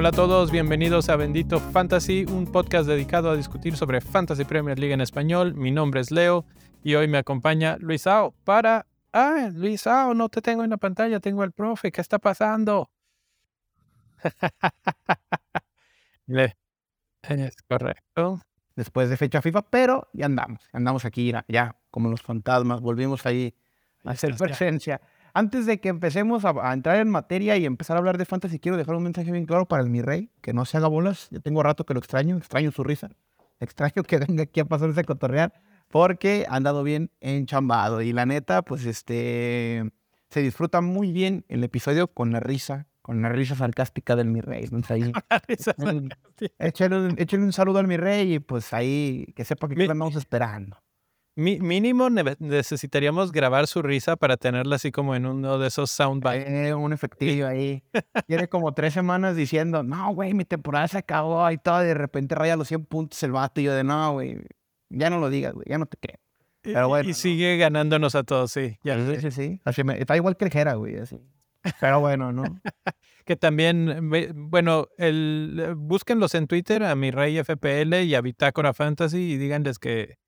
Hola a todos, bienvenidos a Bendito Fantasy, un podcast dedicado a discutir sobre Fantasy Premier League en español. Mi nombre es Leo y hoy me acompaña Luisao para... Ah, Luisao, no te tengo en la pantalla, tengo al profe, ¿qué está pasando? es correcto. Después de fecha FIFA, pero ya andamos, andamos aquí, ya como los fantasmas, volvimos ahí a hacer presencia. Antes de que empecemos a, entrar en materia y empezar a hablar de fantasy, quiero dejar un mensaje bien claro para el mi rey, que no se haga bolas. Ya tengo rato que lo extraño, extraño su risa, extraño que venga aquí a pasarse a cotorrear, porque ha andado bien enchambado. Y la neta, pues este, se disfruta muy bien el episodio con la risa, con la risa sarcástica del mi rey. Entonces échale, un saludo al mi rey y pues ahí que sepa que mi, estamos esperando mínimo necesitaríamos grabar su risa para tenerla así como en uno de esos soundbites. Eh, un efectivo ahí. Tiene como tres semanas diciendo, no, güey, mi temporada se acabó y todo. Y de repente raya los 100 puntos el vato. Y yo de, no, güey, ya no lo digas, güey, ya no te creo. Pero bueno, y sigue ganándonos a todos, sí. Ya sí, sí, sí. está igual que el Jera, güey, así. Pero bueno, ¿no? que también, bueno, el, búsquenlos en Twitter a mi rey FPL y a Bitácora Fantasy y díganles que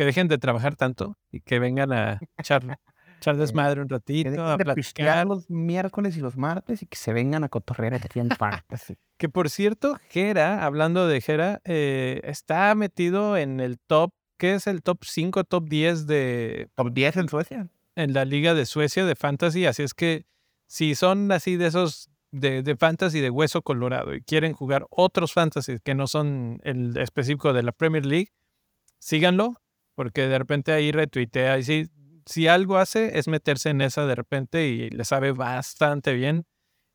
que dejen de trabajar tanto y que vengan a echar, echar desmadre un ratito, a platicar. los miércoles y los martes y que se vengan a cotorrear a Que por cierto, Jera, hablando de Jera, eh, está metido en el top, ¿qué es el top 5, top 10 de... Top 10 en Suecia. En la Liga de Suecia de Fantasy, así es que si son así de esos de, de, fantasy de hueso colorado y quieren jugar otros fantasy que no son el específico de la Premier League, síganlo porque de repente ahí retuitea y si, si algo hace es meterse en esa de repente y le sabe bastante bien.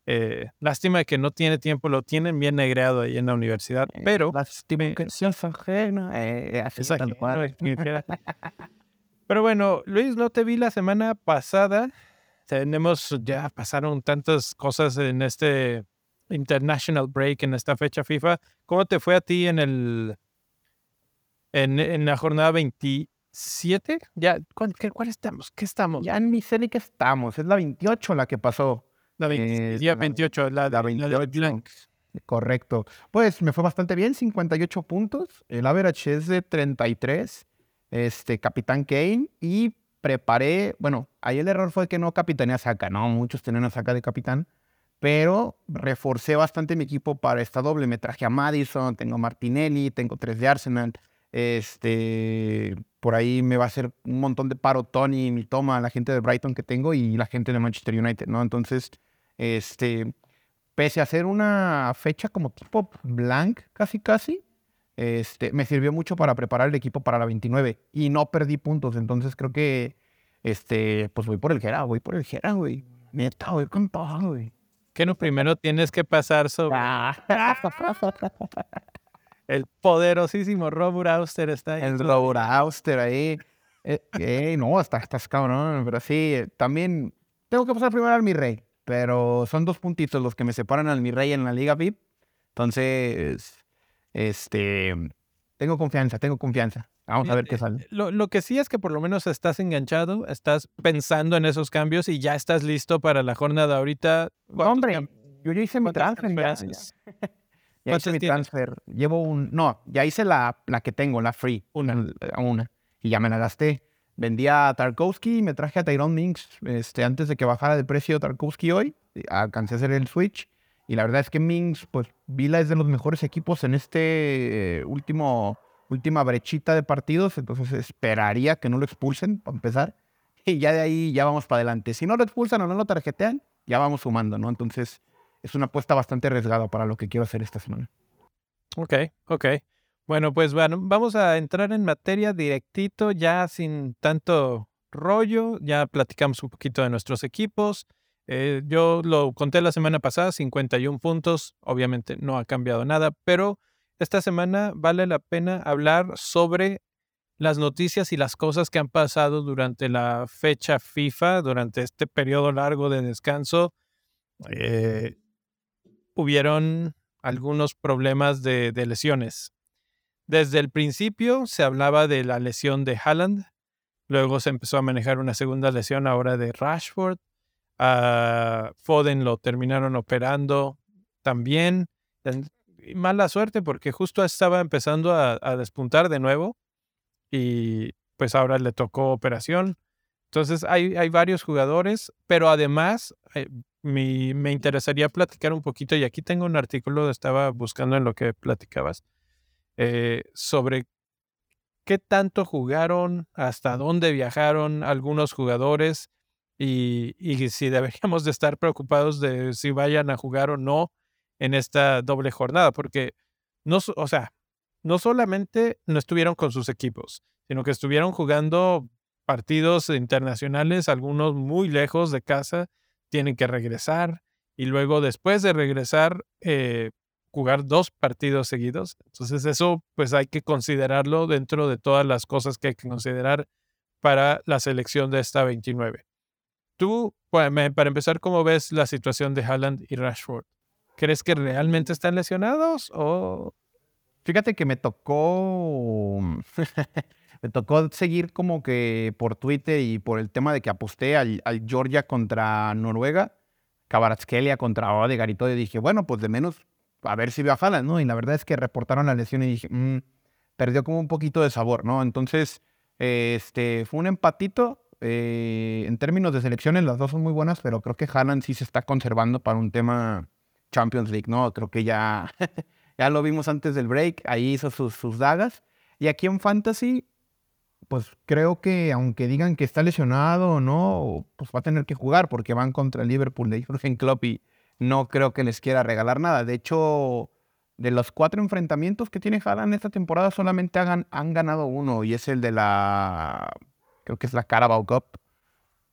Eh, lástima que no tiene tiempo, lo tienen bien negreado ahí en la universidad, eh, pero... Lástima que eh, pero bueno, Luis, no te vi la semana pasada. Tenemos, ya pasaron tantas cosas en este International Break, en esta fecha FIFA. ¿Cómo te fue a ti en el en, la jornada 27. Ya, ¿cuál, ¿cuál, estamos? ¿Qué estamos? Ya en mi serie que estamos. Es la 28 la que pasó. La 28, la, la, 28. Correcto. Pues me fue bastante bien, 58 puntos. El average es de 33. Este, Capitán Kane. Y preparé, bueno, ahí el error fue que no capitané a Saka, ¿no? Muchos tenían a Saka de capitán. Pero reforcé bastante mi equipo para esta doble. Me traje a Madison, tengo Martinelli, tengo tres de Arsenal. Este, por ahí me va a hacer un montón de paro Tony, mi toma, la gente de Brighton que tengo y la gente de Manchester United, ¿no? Entonces, este, pese a ser una fecha como tipo blank, casi casi, este, me sirvió mucho para preparar el equipo para la 29 y no perdí puntos. Entonces creo que, este, pues voy por el Gera, voy por el Gera, güey. Neta, voy con todo, güey. Que no primero tienes que pasar sobre. Ah. El poderosísimo Robur Auster está ahí. El Robur Auster ahí. Eh, no, está, estás cabrón. Pero sí, también tengo que pasar primero al mi rey. Pero son dos puntitos los que me separan al mi rey en la Liga VIP. Entonces, este, tengo confianza, tengo confianza. Vamos a ver qué sale. Lo, lo, que sí es que por lo menos estás enganchado, estás pensando en esos cambios y ya estás listo para la jornada ahorita. Hombre, yo ya hice mi transfer. Ya hice mi transfer. Llevo un. No, ya hice la, la que tengo, la free. Una. Una. Y ya me la gasté. Vendí a Tarkovsky y me traje a Tyrone Minks este, antes de que bajara de precio Tarkovsky hoy. Alcancé a hacer el switch. Y la verdad es que Minks, pues, Vila es de los mejores equipos en este eh, último, última brechita de partidos. Entonces esperaría que no lo expulsen, para empezar. Y ya de ahí ya vamos para adelante. Si no lo expulsan o no lo tarjetean, ya vamos sumando, ¿no? Entonces es una apuesta bastante arriesgada para lo que quiero hacer esta semana. Ok, ok. Bueno, pues bueno, vamos a entrar en materia directito, ya sin tanto rollo, ya platicamos un poquito de nuestros equipos. Eh, yo lo conté la semana pasada, 51 puntos, obviamente no ha cambiado nada, pero esta semana vale la pena hablar sobre las noticias y las cosas que han pasado durante la fecha FIFA, durante este periodo largo de descanso. Eh, hubieron algunos problemas de, lesiones. desde el principio se hablaba de la lesión de Haaland, luego se empezó a manejar una segunda lesión ahora de Rashford, a Foden lo terminaron operando también. Mala suerte porque justo estaba empezando a, despuntar de nuevo y pues ahora le tocó operación. Entonces hay, hay varios jugadores, pero además eh, me interesaría platicar un poquito, y aquí tengo un artículo, estaba buscando en lo que platicabas, eh, sobre qué tanto jugaron, hasta dónde viajaron algunos jugadores y, si deberíamos de estar preocupados de si vayan a jugar o no en esta doble jornada, porque no, o sea, no solamente no estuvieron con sus equipos, sino que estuvieron jugando partidos internacionales, algunos muy lejos de casa, tienen que regresar y luego después de regresar eh, jugar dos partidos seguidos. Entonces eso pues hay que considerarlo dentro de todas las cosas que hay que considerar para la selección de esta 29. Tú, para empezar, ¿cómo ves la situación de Haaland y Rashford? ¿Crees que realmente están lesionados o...? Fíjate que me tocó... me tocó seguir como que por Twitter y por el tema de que aposté al, Georgia contra Noruega, Kabaratskelia contra Odegaard y todo, y dije, bueno, pues de menos a ver si veo a Haaland, ¿no? Y la verdad es que reportaron la lesión y dije, mmm, perdió como un poquito de sabor, ¿no? Entonces, este, fue un empatito. Eh, en términos de selecciones, las dos son muy buenas, pero creo que Haaland sí se está conservando para un tema Champions League, ¿no? Creo que ya, ya lo vimos antes del break, ahí hizo sus, sus dagas. Y aquí en Fantasy, pues creo que aunque digan que está lesionado o no, pues va a tener que jugar porque van contra el Liverpool de Jürgen Klopp y no creo que les quiera regalar nada. De hecho, de los cuatro enfrentamientos que tiene Haaland esta temporada, solamente han, han ganado uno y es el de la, creo que es la Carabao Cup.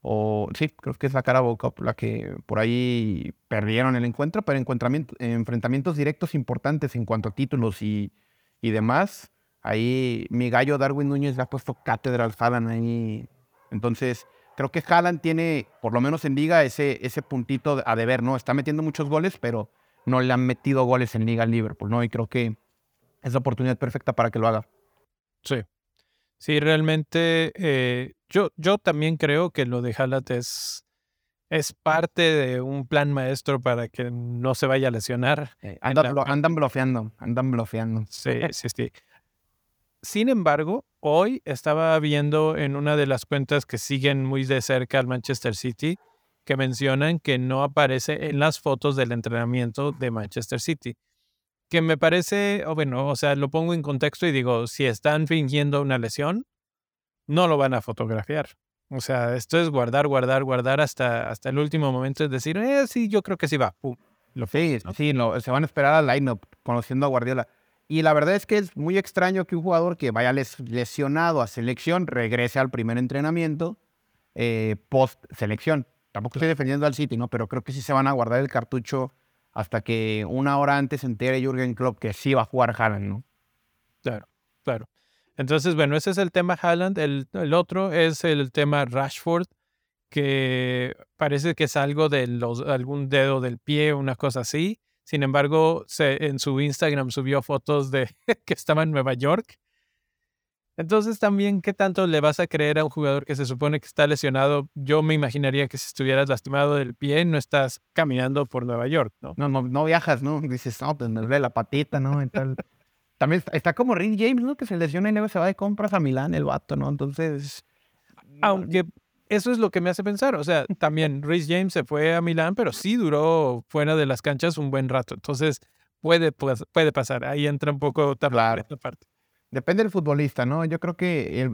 O sí, creo que es la Carabao Cup la que por ahí perdieron el encuentro, pero enfrentamientos directos importantes en cuanto a títulos y, y demás. Ahí mi gallo Darwin Núñez le ha puesto cátedra al Haaland ahí. Entonces, creo que Haaland tiene, por lo menos en liga, ese, ese puntito a deber, ¿no? Está metiendo muchos goles, pero no le han metido goles en liga al Liverpool, ¿no? Y creo que es la oportunidad perfecta para que lo haga. Sí. Sí, realmente eh, yo, yo también creo que lo de es, es parte de un plan maestro para que no se vaya a lesionar. Eh, andan, andan bloqueando, andan bloqueando. Sí, sí, sí. Sin embargo, hoy estaba viendo en una de las cuentas que siguen muy de cerca al Manchester City que mencionan que no aparece en las fotos del entrenamiento de Manchester City. Que me parece, o bueno, o sea, lo pongo en contexto y digo, si están fingiendo una lesión, no lo van a fotografiar. O sea, esto es guardar, guardar, guardar hasta, hasta el último momento. Es decir, eh, sí, yo creo que sí va. Pum, lo sí, sí, no, se van a esperar al line-up conociendo a Guardiola. Y la verdad es que es muy extraño que un jugador que vaya lesionado a selección regrese al primer entrenamiento eh, post selección. Tampoco estoy defendiendo al City, ¿no? Pero creo que sí se van a guardar el cartucho hasta que una hora antes se entere Jürgen Klopp que sí va a jugar Haaland, ¿no? Claro, claro. Entonces, bueno, ese es el tema Haaland. El, el otro es el tema Rashford, que parece que es algo de los, algún dedo del pie, una cosa así. Sin embargo, en su Instagram subió fotos de que estaba en Nueva York. Entonces también, ¿qué tanto le vas a creer a un jugador que se supone que está lesionado? Yo me imaginaría que si estuvieras lastimado del pie, no estás caminando por Nueva York, ¿no? No, no, viajas, ¿no? Dices, no, pues me duele la patita, ¿no? También está como Rick James, ¿no? Que se lesiona y luego se va de compras a Milán el vato, ¿no? Entonces... Aunque eso es lo que me hace pensar. O sea, también Rhys James se fue a Milán, pero sí duró fuera de las canchas un buen rato. Entonces, puede, puede pasar. Ahí entra un poco claro. esta parte. Depende del futbolista, ¿no? Yo creo que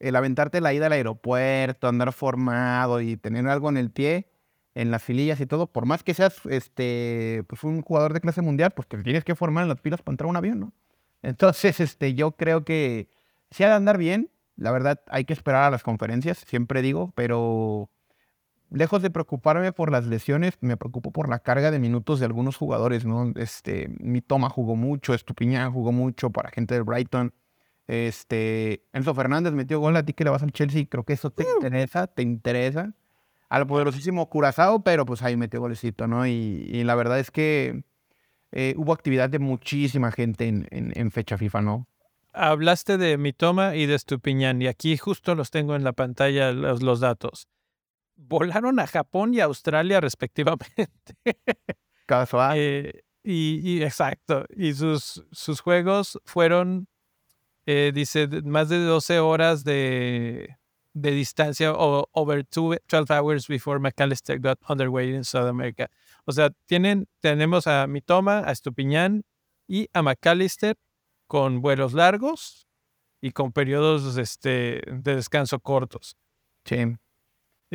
el, aventarte la ida al aeropuerto, andar formado y tener algo en el pie, en las filillas y todo, por más que seas este, pues un jugador de clase mundial, pues te tienes que formar en las pilas para entrar a un avión, ¿no? Entonces, este, yo creo que si ha de andar bien, la verdad, hay que esperar a las conferencias, siempre digo, pero lejos de preocuparme por las lesiones, me preocupo por la carga de minutos de algunos jugadores, ¿no? Este, mi Toma jugó mucho, Estupiñán jugó mucho para gente del Brighton. Este, Enzo Fernández metió gol a ti que le vas al Chelsea, creo que eso te uh. interesa, te interesa. Al poderosísimo Curazao, pero pues ahí metió golecito, ¿no? Y, la verdad es que eh, hubo actividad de muchísima gente en, en fecha FIFA, ¿no? hablaste de Mitoma y de Estupiñán, y aquí justo los tengo en la pantalla los, los datos. Volaron a Japón y Australia respectivamente. Casual. Eh, y, y, exacto. Y sus, sus juegos fueron, eh, dice, más de 12 horas de, de distancia o over two, 12 hours before McAllister got underway in South America. O sea, tienen, tenemos a Mitoma, a Estupiñán y a McAllister con vuelos largos y con periodos este, de descanso cortos. Sí.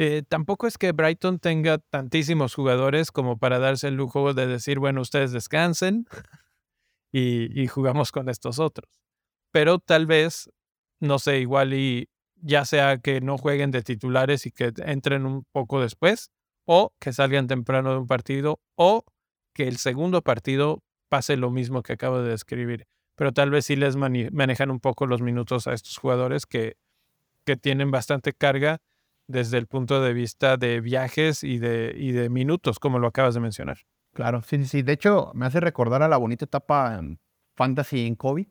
Eh, tampoco es que Brighton tenga tantísimos jugadores como para darse el lujo de decir, bueno, ustedes descansen y, jugamos con estos otros. Pero tal vez, no sé, igual y ya sea que no jueguen de titulares y que entren un poco después, o que salgan temprano de un partido, o que el segundo partido pase lo mismo que acabo de describir. Pero tal vez sí les manejan un poco los minutos a estos jugadores que tienen bastante carga desde el punto de vista de viajes y de, y de minutos, como lo acabas de mencionar. Claro, sí, sí. De hecho, me hace recordar a la bonita etapa en Fantasy en COVID,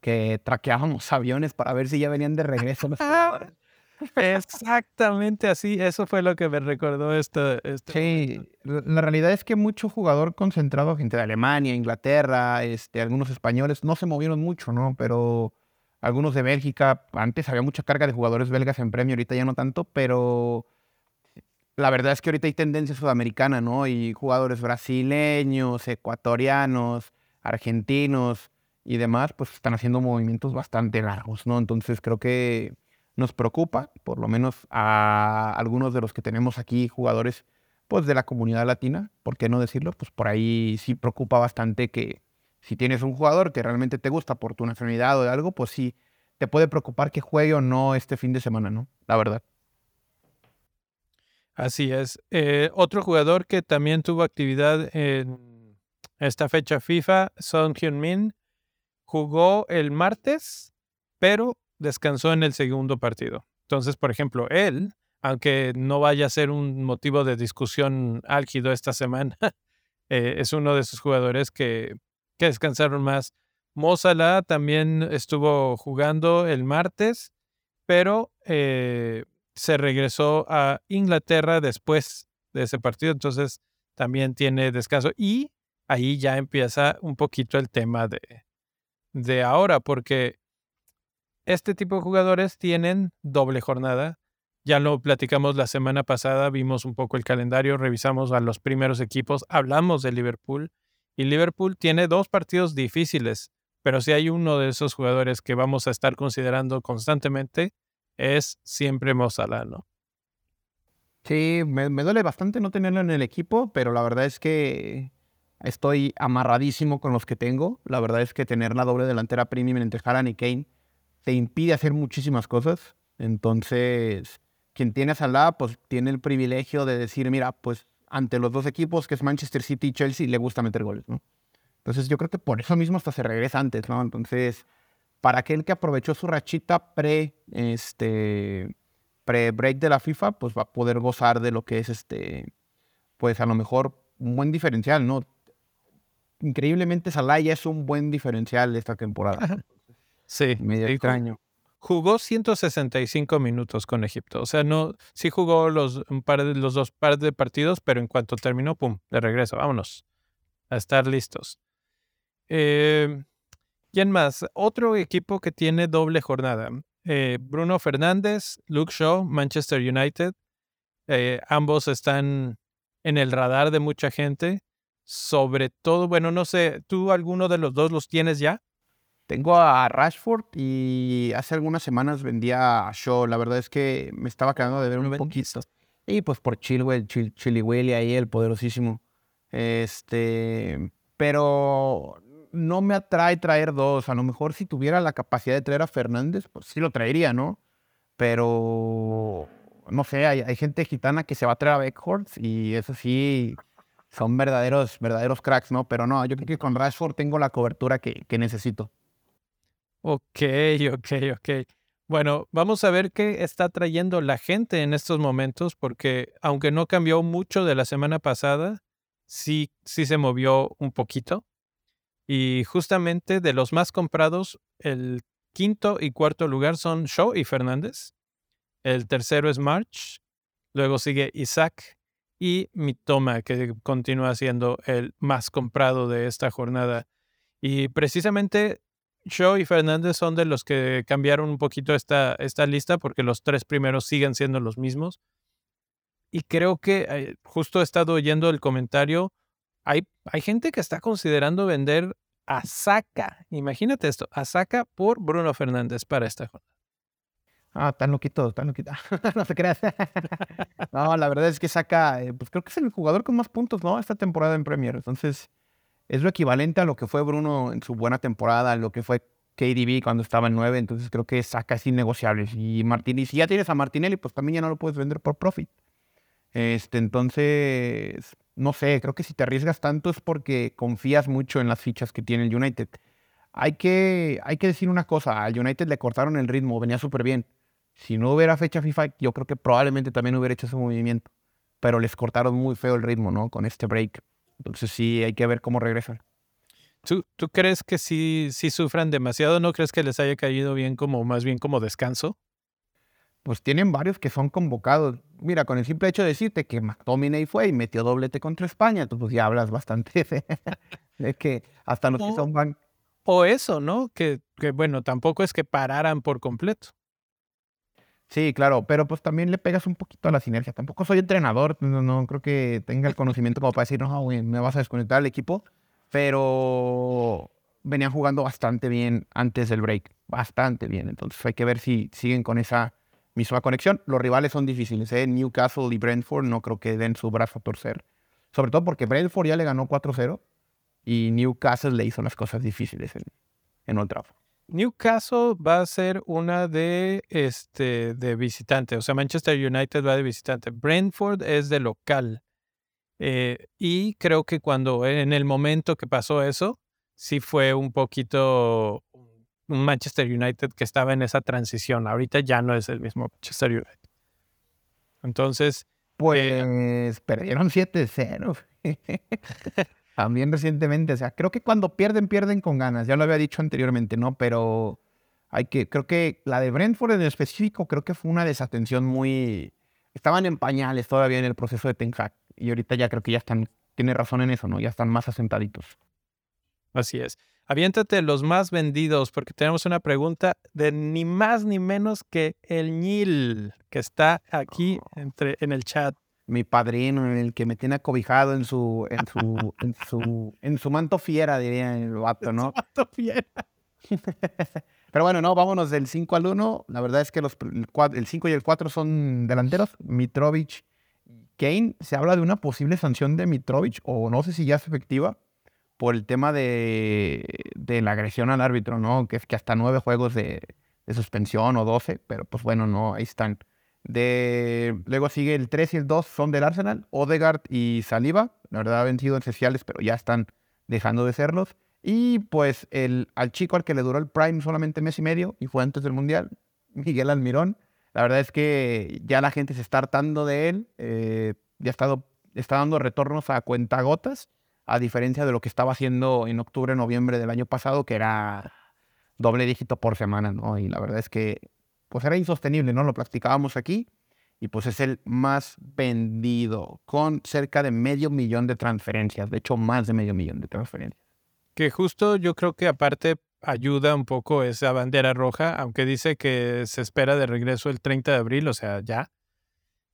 que traqueábamos aviones para ver si ya venían de regreso. Exactamente así, eso fue lo que me recordó esto. sí, la realidad es que mucho jugador concentrado, gente de Alemania, Inglaterra, este, algunos españoles, no se movieron mucho, ¿no? Pero algunos de Bélgica, antes había mucha carga de jugadores belgas en premio, ahorita ya no tanto, pero la verdad es que ahorita hay tendencia sudamericana, ¿no? Y jugadores brasileños, ecuatorianos, argentinos y demás, pues están haciendo movimientos bastante largos, ¿no? Entonces creo que nos preocupa, por lo menos a algunos de los que tenemos aquí, jugadores pues de la comunidad latina, ¿por qué no decirlo? Pues por ahí sí preocupa bastante que si tienes un jugador que realmente te gusta por tu nacionalidad o algo, pues sí, te puede preocupar que juegue o no este fin de semana, ¿no? La verdad. Así es. Eh, otro jugador que también tuvo actividad en esta fecha FIFA, Son Hyun-min, jugó el martes, pero descansó en el segundo partido. Entonces, por ejemplo, él, aunque no vaya a ser un motivo de discusión álgido esta semana, eh, es uno de esos jugadores que, que descansaron más. Mozala también estuvo jugando el martes, pero eh, se regresó a Inglaterra después de ese partido, entonces también tiene descanso. Y ahí ya empieza un poquito el tema de, de ahora, porque este tipo de jugadores tienen doble jornada. Ya lo platicamos la semana pasada, vimos un poco el calendario, revisamos a los primeros equipos, hablamos de Liverpool y Liverpool tiene dos partidos difíciles, pero si hay uno de esos jugadores que vamos a estar considerando constantemente, es siempre Mozalano. Sí, me, duele bastante no tenerlo en el equipo, pero la verdad es que estoy amarradísimo con los que tengo. La verdad es que tener la doble delantera premium entre Haaland y Kane te impide hacer muchísimas cosas. Entonces, quien tiene a Salah, pues tiene el privilegio de decir, mira, pues ante los dos equipos, que es Manchester City y Chelsea, le gusta meter goles, ¿no? Entonces yo creo que por eso mismo hasta se regresa antes, ¿no? Entonces, para aquel que aprovechó su rachita pre, este, pre-break de la FIFA, pues va a poder gozar de lo que es, este, pues a lo mejor un buen diferencial, ¿no? Increíblemente Salah ya es un buen diferencial esta temporada. Sí. Medio extraño. Jugó 165 minutos con Egipto. O sea, no, sí jugó los, un par de, los dos pares de partidos, pero en cuanto terminó, pum, de regreso. Vámonos. A estar listos. Eh, ¿Quién más? Otro equipo que tiene doble jornada. Eh, Bruno Fernández, Luke Shaw, Manchester United. Eh, ambos están en el radar de mucha gente. Sobre todo, bueno, no sé, ¿tú alguno de los dos los tienes ya? Tengo a Rashford y hace algunas semanas vendía a Shaw. La verdad es que me estaba quedando de ver un poquito. Y pues por Chilwell, Chil, Chili Willy ahí, el poderosísimo. Este, pero no me atrae traer dos. A lo mejor si tuviera la capacidad de traer a Fernández, pues sí lo traería, ¿no? Pero no sé, hay, hay gente gitana que se va a traer a Beckhorst y eso sí, son verdaderos, verdaderos cracks, ¿no? Pero no, yo creo que con Rashford tengo la cobertura que, que necesito. Ok, ok, ok. Bueno, vamos a ver qué está trayendo la gente en estos momentos, porque aunque no cambió mucho de la semana pasada, sí, sí se movió un poquito. Y justamente de los más comprados, el quinto y cuarto lugar son Shaw y Fernández. El tercero es March. Luego sigue Isaac y Mitoma, que continúa siendo el más comprado de esta jornada. Y precisamente Shaw y Fernández son de los que cambiaron un poquito esta, esta lista porque los tres primeros siguen siendo los mismos. Y creo que eh, justo he estado oyendo el comentario. Hay, hay gente que está considerando vender a Saka. Imagínate esto, a Saka por Bruno Fernández para esta jornada. Ah, tan loquito, tan loquito. no se creas. no, la verdad es que Saka, eh, pues creo que es el jugador con más puntos, ¿no? Esta temporada en Premier. Entonces, es lo equivalente a lo que fue Bruno en su buena temporada, lo que fue KDB cuando estaba en 9. Entonces, creo que Saka es innegociable. Y Martinelli, si ya tienes a Martinelli, pues también ya no lo puedes vender por profit. Este, entonces, no sé, creo que si te arriesgas tanto es porque confías mucho en las fichas que tiene el United. Hay que, hay que decir una cosa, al United le cortaron el ritmo, venía súper bien. Si no hubiera fecha FIFA, yo creo que probablemente también hubiera hecho ese movimiento. Pero les cortaron muy feo el ritmo, ¿no? Con este break. Entonces sí, hay que ver cómo regresan. ¿Tú, ¿Tú crees que sí, sí sufran demasiado? ¿No crees que les haya caído bien como más bien como descanso? pues tienen varios que son convocados. Mira, con el simple hecho de decirte que McTominay fue y metió doblete contra España, tú pues ya hablas bastante de, que hasta los que son van. O eso, ¿no? Que, que, bueno, tampoco es que pararan por completo. Sí, claro, pero pues también le pegas un poquito a la sinergia. Tampoco soy entrenador, no, creo que tenga el conocimiento como para decir, no, me vas a desconectar al equipo, pero venían jugando bastante bien antes del break, bastante bien. Entonces hay que ver si siguen con esa misma conexión. Los rivales son difíciles, ¿eh? Newcastle y Brentford no creo que den su brazo a torcer. Sobre todo porque Brentford ya le ganó 4-0 y Newcastle le hizo las cosas difíciles en, en Old. Newcastle va a ser una de, este, de visitante, o sea, Manchester United va de visitante. Brentford es de local. Eh, y creo que cuando en el momento que pasó eso, sí fue un poquito un Manchester United que estaba en esa transición. Ahorita ya no es el mismo Manchester United. Entonces. Pues perdieron 7-0. También recientemente. O sea, creo que cuando pierden, pierden con ganas. Ya lo había dicho anteriormente, ¿no? Pero hay que. Creo que la de Brentford en específico, creo que fue una desatención muy. Estaban en pañales todavía en el proceso de Ten Hag. Y ahorita ya creo que ya están. Tiene razón en eso, ¿no? Ya están más asentaditos. Así es. Aviéntate los más vendidos, porque tenemos una pregunta de ni más ni menos que el Nil, que está aquí entre, en el chat. Mi padrino, el que me tiene acobijado en su, en su, en su, en su manto fiera, diría el vato, ¿no? manto fiera. Pero bueno, no, vámonos del 5 al 1. La verdad es que los, el 5 y el 4 son delanteros. Mitrovic, Kane. Se habla de una posible sanción de Mitrovic, o no sé si ya es efectiva por el tema de, la agresión al árbitro, ¿no? Que es que hasta nueve juegos de, suspensión o doce, pero pues bueno, no, ahí están. Luego sigue el 3 y el 2 son del Arsenal, Odegaard y Saliba, la verdad han sido esenciales, pero ya están dejando de serlos. Y pues el, al chico al que le duró el Prime solamente mes y medio y fue antes del Mundial, Miguel Almirón. La verdad es que ya la gente se está hartando de él, eh, ya estado, está dando retornos a cuentagotas a diferencia de lo que estaba haciendo en octubre, noviembre del año pasado, que era doble dígito por semana, ¿no? Y la verdad es que pues era insostenible, ¿no? Lo practicábamos aquí y pues es el más vendido, con cerca de medio millón de transferencias, de hecho más de medio millón de transferencias. Que justo yo creo que aparte ayuda un poco esa bandera roja, aunque dice que se espera de regreso el 30 de abril, o sea, ya.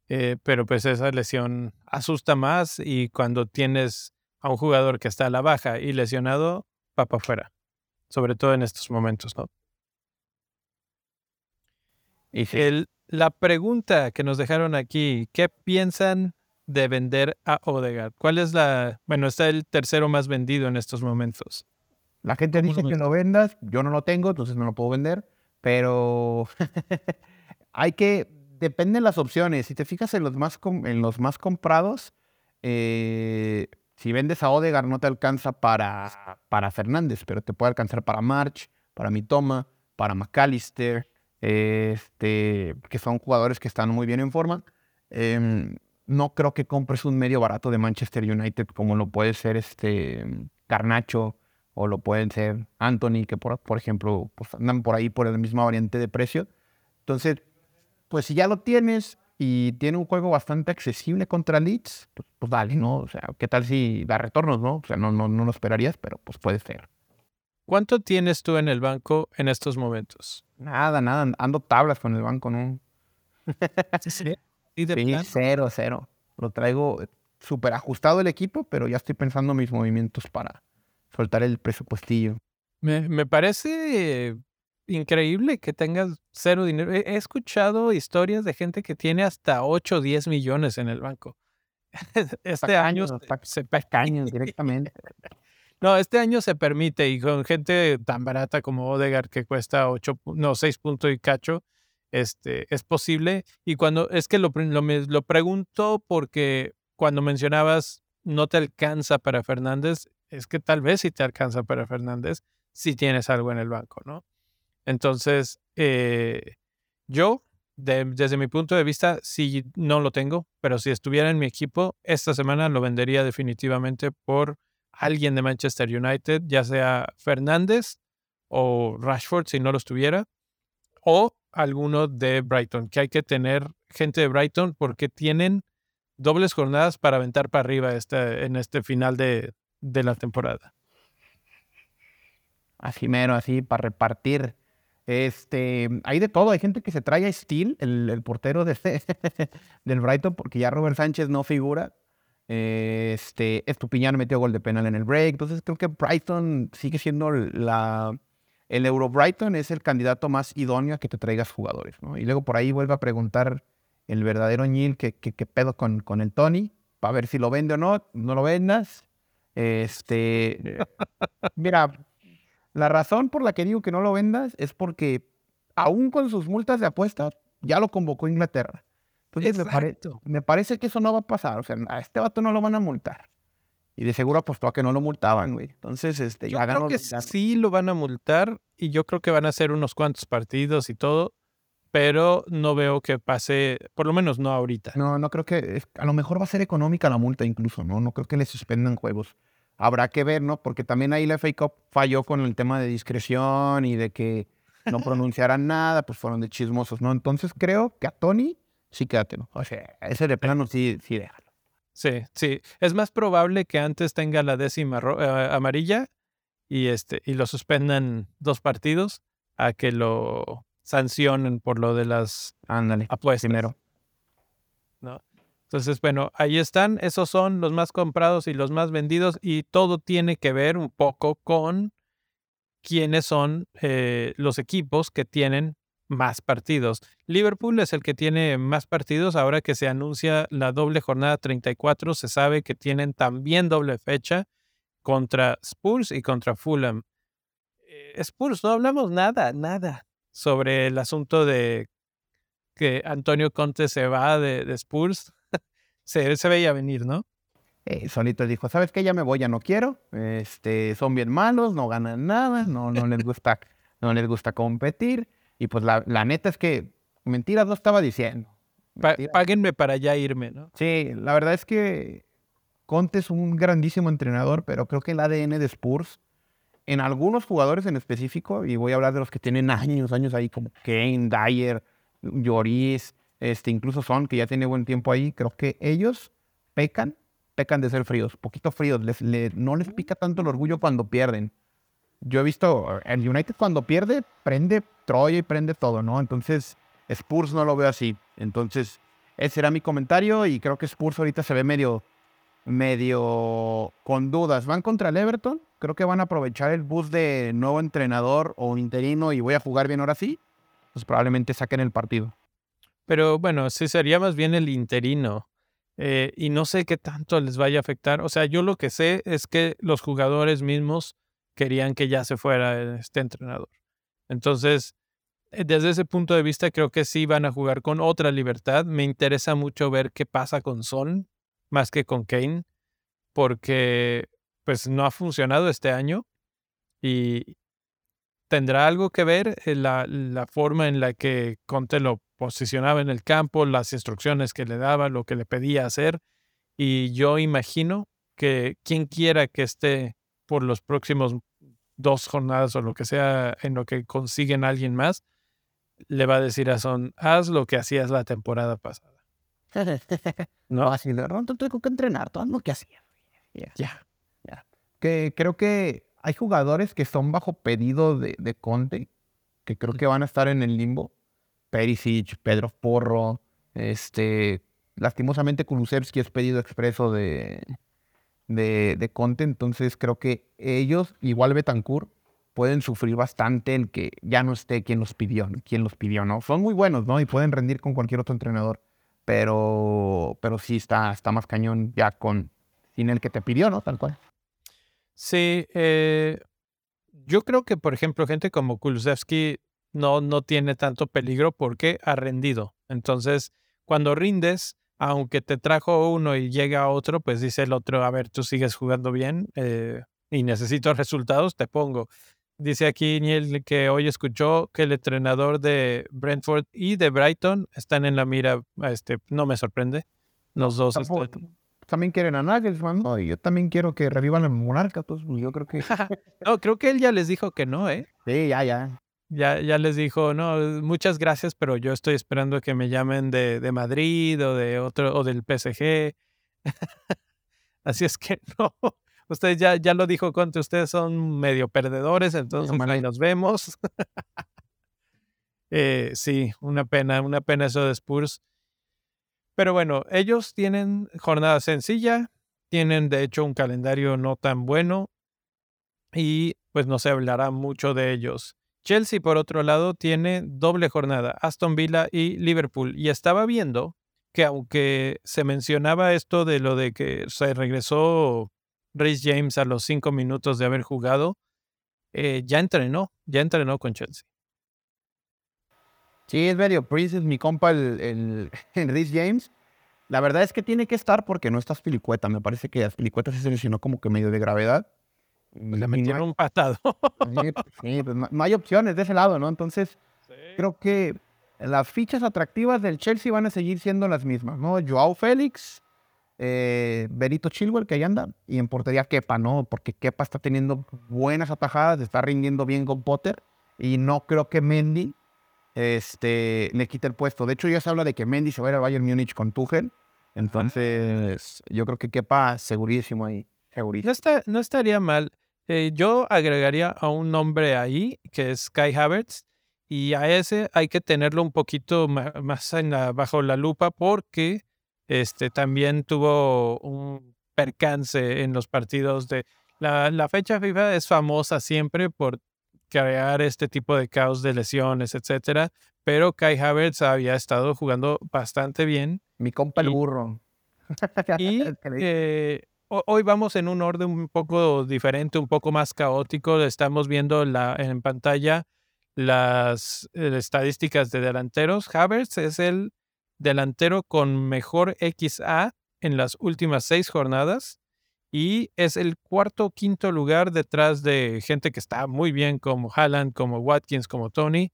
Eh, pero pues esa lesión asusta más y cuando tienes a un jugador que está a la baja y lesionado, va para afuera. Sobre todo en estos momentos, ¿no? Y el, la pregunta que nos dejaron aquí, ¿qué piensan de vender a Odegaard? ¿Cuál es la, bueno, está el tercero más vendido en estos momentos? La gente dice que lo vendas, yo no lo tengo, entonces no lo puedo vender, pero hay que, dependen las opciones. Si te fijas en los más, en los más comprados, eh, si vendes a Odegaard no te alcanza para, para Fernández, pero te puede alcanzar para March, para Mitoma, para McAllister, este, que son jugadores que están muy bien en forma. Em, no creo que compres un medio barato de Manchester United como lo puede ser este Carnacho o lo pueden ser Anthony, que por, ejemplo pues andan por ahí por la misma variante de precio. Entonces, pues si ya lo tienes y tiene un juego bastante accesible contra Leeds, pues, pues dale, ¿no? O sea, ¿qué tal si da retornos, no? O sea, no, no, no lo esperarías, pero pues puede ser. ¿Cuánto tienes tú en el banco en estos momentos? Nada, nada, ando tablas con el banco, ¿no? sí, sí. ¿Y sí, cero, cero. Lo traigo súper ajustado el equipo, pero ya estoy pensando mis movimientos para soltar el presupuestillo. Me, me parece increíble que tengas cero dinero. He, escuchado historias de gente que tiene hasta 8 o 10 millones en el banco. Este año se, directamente. No, este año se permite y con gente tan barata como Odegaard que cuesta 8, no, 6 puntos y cacho, este, es posible. Y cuando, es que lo, lo, lo pregunto porque cuando mencionabas no te alcanza para Fernández, es que tal vez sí te alcanza para Fernández si tienes algo en el banco, ¿no? Entonces, eh, yo, desde mi punto de vista, sí no lo tengo, pero si estuviera en mi equipo, esta semana lo vendería definitivamente por alguien de Manchester United, ya sea Fernández o Rashford, si no lo estuviera, o alguno de Brighton, que hay que tener gente de Brighton porque tienen dobles jornadas para aventar para arriba este, en este final de, de la temporada. Así mero, así para repartir este, hay de todo, hay gente que se trae a Steel, el, portero de, del Brighton, porque ya Robert Sánchez no figura. Este, Estupiñán metió gol de penal en el break. Entonces creo que Brighton sigue siendo la. El Euro Brighton es el candidato más idóneo a que te traigas jugadores. Y luego por ahí vuelve a preguntar el verdadero Ñil qué pedo con, con el Tony, para ver si lo vende o no. No lo vendas. Este, mira, la razón por la que digo que no lo vendas es porque, aún con sus multas de apuesta, ya lo convocó Inglaterra. Entonces, me, parece que eso no va a pasar. O sea, a este vato no lo van a multar. Y de seguro apostó a que no lo multaban, güey. Entonces, este, yo creo que sí lo van a multar y yo creo que van a hacer unos cuantos partidos y todo, pero no veo que pase, por lo menos no ahorita. No, no creo que, a lo mejor va a ser económica la multa incluso, ¿no? No creo que le suspendan juegos habrá que ver, ¿no? Porque también ahí la FA Cup falló con el tema de discreción y de que no pronunciaran nada, pues fueron de chismosos, ¿no? Entonces creo que a Tony sí quédatelo. O sea, ese de plano sí, sí déjalo. Sí, sí. Es más probable que antes tenga la décima eh, amarilla y, este, y lo suspendan dos partidos a que lo sancionen por lo de las Ándale, apuestas. Primero. ¿No? Entonces, bueno, ahí están, esos son los más comprados y los más vendidos y todo tiene que ver un poco con quiénes son eh, los equipos que tienen más partidos. Liverpool es el que tiene más partidos. Ahora que se anuncia la doble jornada 34, se sabe que tienen también doble fecha contra Spurs y contra Fulham. Eh, Spurs, no hablamos nada, nada sobre el asunto de que Antonio Conte se va de, Spurs se, se veía venir, ¿no? Eh, solito dijo, ¿sabes qué? Ya me voy, ya no quiero. Este, son bien malos, no ganan nada, no, no, les, gusta, no les gusta competir. Y pues la, la neta es que mentiras no estaba diciendo. páguenme para ya irme, ¿no? Sí, la verdad es que Conte es un grandísimo entrenador, pero creo que el ADN de Spurs, en algunos jugadores en específico, y voy a hablar de los que tienen años, años ahí, como Kane, Dyer, Lloris, este, incluso Son, que ya tiene buen tiempo ahí, creo que ellos pecan, pecan de ser fríos, poquito fríos, les, no les pica tanto el orgullo cuando pierden. Yo he visto, el United cuando pierde, prende Troya y prende todo, ¿no? Entonces, Spurs no lo veo así. Entonces, ese era mi comentario y creo que Spurs ahorita se ve medio, medio con dudas. Van contra el Everton, creo que van a aprovechar el bus de nuevo entrenador o interino y voy a jugar bien ahora sí. Pues probablemente saquen el partido. Pero bueno, sí sería más bien el interino. Eh, y no sé qué tanto les vaya a afectar. O sea, yo lo que sé es que los jugadores mismos querían que ya se fuera este entrenador. Entonces, eh, desde ese punto de vista, creo que sí van a jugar con otra libertad. Me interesa mucho ver qué pasa con Son más que con Kane, porque pues no ha funcionado este año y tendrá algo que ver eh, la, la forma en la que Conte lo posicionaba en el campo, las instrucciones que le daba, lo que le pedía hacer. Y yo imagino que quien quiera que esté por los próximos dos jornadas o lo que sea en lo que consiguen a alguien más, le va a decir a Son, haz lo que hacías la temporada pasada. no, así de pronto tengo que entrenar, todo lo que hacía. Ya. Que creo que hay jugadores que son bajo pedido de, de Conte, que creo que van a estar en el limbo. Perisic, Pedro Porro, este, lastimosamente Kulusevski es pedido expreso de, de, Conte, entonces creo que ellos, igual Betancourt, pueden sufrir bastante el que ya no esté quien los pidió, quien los pidió, ¿no? Son muy buenos, ¿no? Y pueden rendir con cualquier otro entrenador, pero, pero sí está, está más cañón ya con, sin el que te pidió, ¿no? Tal cual. Sí, eh, yo creo que, por ejemplo, gente como Kulusevski no, no tiene tanto peligro porque ha rendido. Entonces, cuando rindes, aunque te trajo uno y llega otro, pues dice el otro, a ver, tú sigues jugando bien eh, y necesito resultados, te pongo. Dice aquí Niel que hoy escuchó que el entrenador de Brentford y de Brighton están en la mira. Este, no me sorprende. Los dos. También quieren a Nagelsmann, ¿no? Y yo también quiero que revivan el monarca. Pues yo creo que. no, creo que él ya les dijo que no, ¿eh? Sí, ya, ya. Ya, ya les dijo, no, muchas gracias, pero yo estoy esperando que me llamen de, de Madrid o de otro, o del PSG. Así es que no. Ustedes ya, ya lo dijo Conte, ustedes son medio perdedores, entonces ahí nos vemos. eh, sí, una pena, una pena eso de Spurs. Pero bueno, ellos tienen jornada sencilla, tienen de hecho un calendario no tan bueno y pues no se hablará mucho de ellos. Chelsea, por otro lado, tiene doble jornada, Aston Villa y Liverpool. Y estaba viendo que aunque se mencionaba esto de lo de que se regresó Rhys James a los cinco minutos de haber jugado, eh, ya entrenó, ya entrenó con Chelsea. Sí, es medio Prince, es mi compa el, el, Rhys James. La verdad es que tiene que estar porque no estás pilicueta. Me parece que pilicueta se seleccionó como que medio de gravedad. Le metieron un patado. sí, pues no, hay opciones de ese lado, ¿no? Entonces, creo que las fichas atractivas del Chelsea van a seguir siendo las mismas, ¿no? Joao Félix, eh, Benito Chilwell, que ahí anda, y en portería Kepa, ¿no? Porque Kepa está teniendo buenas atajadas, está rindiendo bien con Potter, y no creo que Mendy este, le quite el puesto. De hecho, ya se habla de que Mendy se va a ir al Bayern Múnich con Tuchel, entonces yo creo que Kepa segurísimo ahí, segurísimo. No, está, no estaría mal. Eh, yo agregaría a un nombre ahí, que es Kai Havertz, y a ese hay que tenerlo un poquito más bajo la lupa porque este, también tuvo un percance en los partidos de... La, la fecha FIFA es famosa siempre por crear este tipo de caos de lesiones, etcétera, pero Kai Havertz había estado jugando bastante bien. Mi compa el burro. y hoy vamos en un orden un poco diferente, un poco más caótico. Estamos viendo en pantalla las eh, estadísticas de delanteros. Havertz es el delantero con mejor XA en las últimas seis jornadas y es el cuarto o quinto lugar detrás de gente que está muy bien como Haaland, como Watkins, como Tony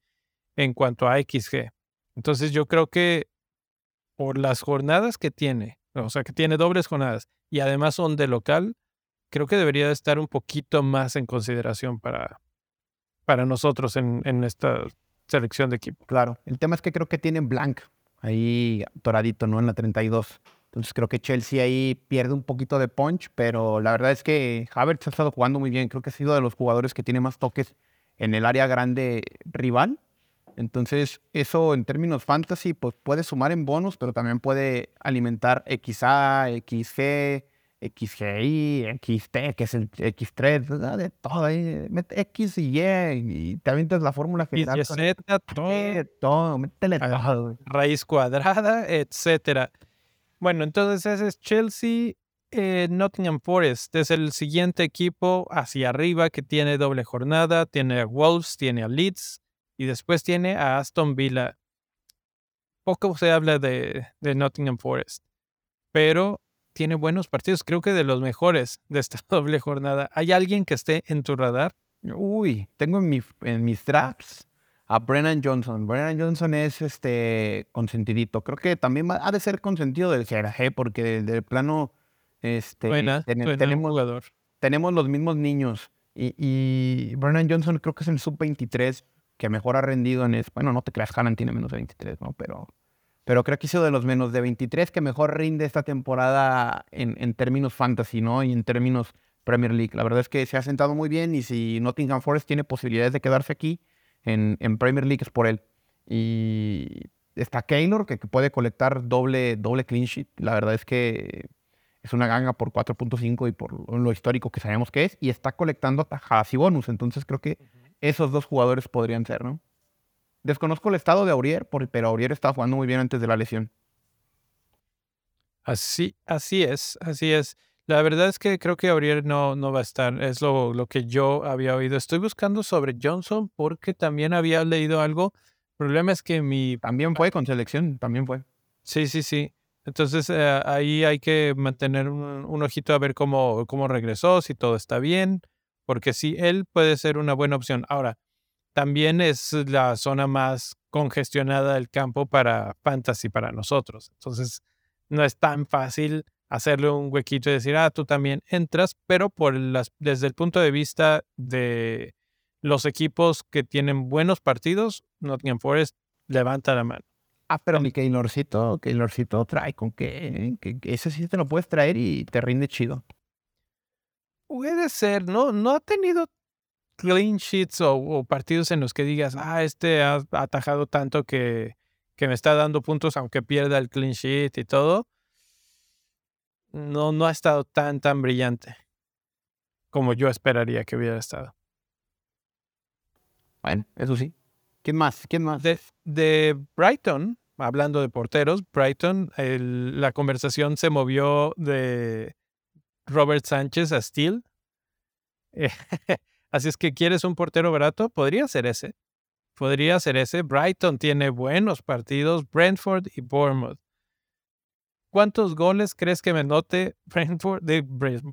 en cuanto a XG. Entonces yo creo que por las jornadas que tiene, o sea, que tiene dobles jornadas y además son de local, creo que debería estar un poquito más en consideración para, para nosotros en, en esta selección de equipo. Claro, el tema es que creo que tienen blank ahí toradito, ¿no? En la 32. Entonces creo que Chelsea ahí pierde un poquito de punch, pero la verdad es que Havertz ha estado jugando muy bien. Creo que ha sido de los jugadores que tiene más toques en el área grande rival. Entonces, eso en términos fantasy, pues puede sumar en bonus, pero también puede alimentar XA, XG, XGI, XT, que es el X3, de todo ahí. Mete X y Y y te avientas la fórmula general. Y Z, todo. todo, métele todo. Raíz cuadrada, etcétera. Bueno, entonces ese es Chelsea. Eh, Nottingham Forest es el siguiente equipo hacia arriba que tiene doble jornada. Tiene a Wolves, tiene a Leeds, y después tiene a Aston Villa. Poco se habla de, Nottingham Forest, pero tiene buenos partidos, creo que de los mejores de esta doble jornada. ¿Hay alguien que esté en tu radar? Uy, tengo en, mi, en mis traps a Brennan Johnson. Brennan Johnson es este consentidito. Creo que también ha de ser consentido del GRG porque del, plano este, tenemos, jugador. tenemos los mismos niños. Y, y Brennan Johnson creo que es el sub-23 que mejor ha rendido en es. Bueno, no te creas, Haaland tiene menos de 23, ¿no? Pero, pero creo que ha sido de los menos de 23 que mejor rinde esta temporada en, en términos fantasy, ¿no? Y en términos Premier League. La verdad es que se ha sentado muy bien y si Nottingham Forest tiene posibilidades de quedarse aquí en, en Premier League es por él. Y está Keylor, que, puede colectar doble, doble clean sheet. La verdad es que es una ganga por 4.5 y por lo histórico que sabemos que es. Y está colectando tajadas y bonus. Entonces creo que esos dos jugadores podrían ser, ¿no? Desconozco el estado de Aurier, pero Aurier estaba jugando muy bien antes de la lesión. Así, así es, así es. La verdad es que creo que Aurier no, no va a estar. Es lo, lo que yo había oído. Estoy buscando sobre Johnson porque también había leído algo el problema es que mi... También fue con selección, también fue. Sí, sí, sí. Entonces eh, ahí hay que mantener un, ojito a ver cómo, cómo regresó, si todo está bien, porque sí, él puede ser una buena opción. Ahora, también es la zona más congestionada del campo para fantasy para nosotros. Entonces, no es tan fácil hacerle un huequito y decir, ah, tú también entras, pero por las, desde el punto de vista de los equipos que tienen buenos partidos, Nottingham Forest levanta la mano. Ah, pero mi Keylorcito, Keylorcito trae con que, ese sí te lo puedes traer y te rinde chido. Puede ser, no, no ha tenido clean sheets o, partidos en los que digas, ah, este ha atajado tanto que, que me está dando puntos aunque pierda el clean sheet y todo. No, no ha estado tan, tan brillante como yo esperaría que hubiera estado. Bueno, eso sí. ¿Quién más? ¿Quién más? De, Brighton, hablando de porteros, Brighton, la conversación se movió de Robert Sánchez a Steele. así es que quieres un portero barato, podría ser ese. Podría ser ese. Brighton tiene buenos partidos, Brentford y Bournemouth. ¿Cuántos goles crees que me note Brentford de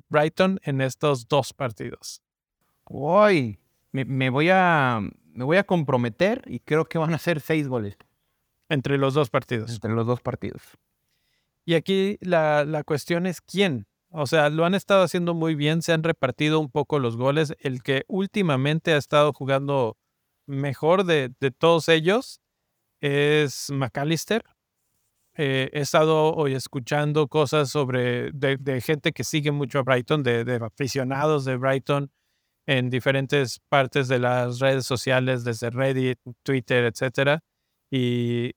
Brighton en estos dos partidos? Uy, me voy a me voy a comprometer y creo que van a ser seis goles. Entre los dos partidos. Entre los dos partidos. Y aquí la, la, cuestión es quién. O sea, lo han estado haciendo muy bien, se han repartido un poco los goles. El que últimamente ha estado jugando mejor de, de todos ellos es McAllister. Eh, he estado hoy escuchando cosas sobre de, gente que sigue mucho a Brighton, de, de aficionados de Brighton, en diferentes partes de las redes sociales, desde Reddit, Twitter, etc. Y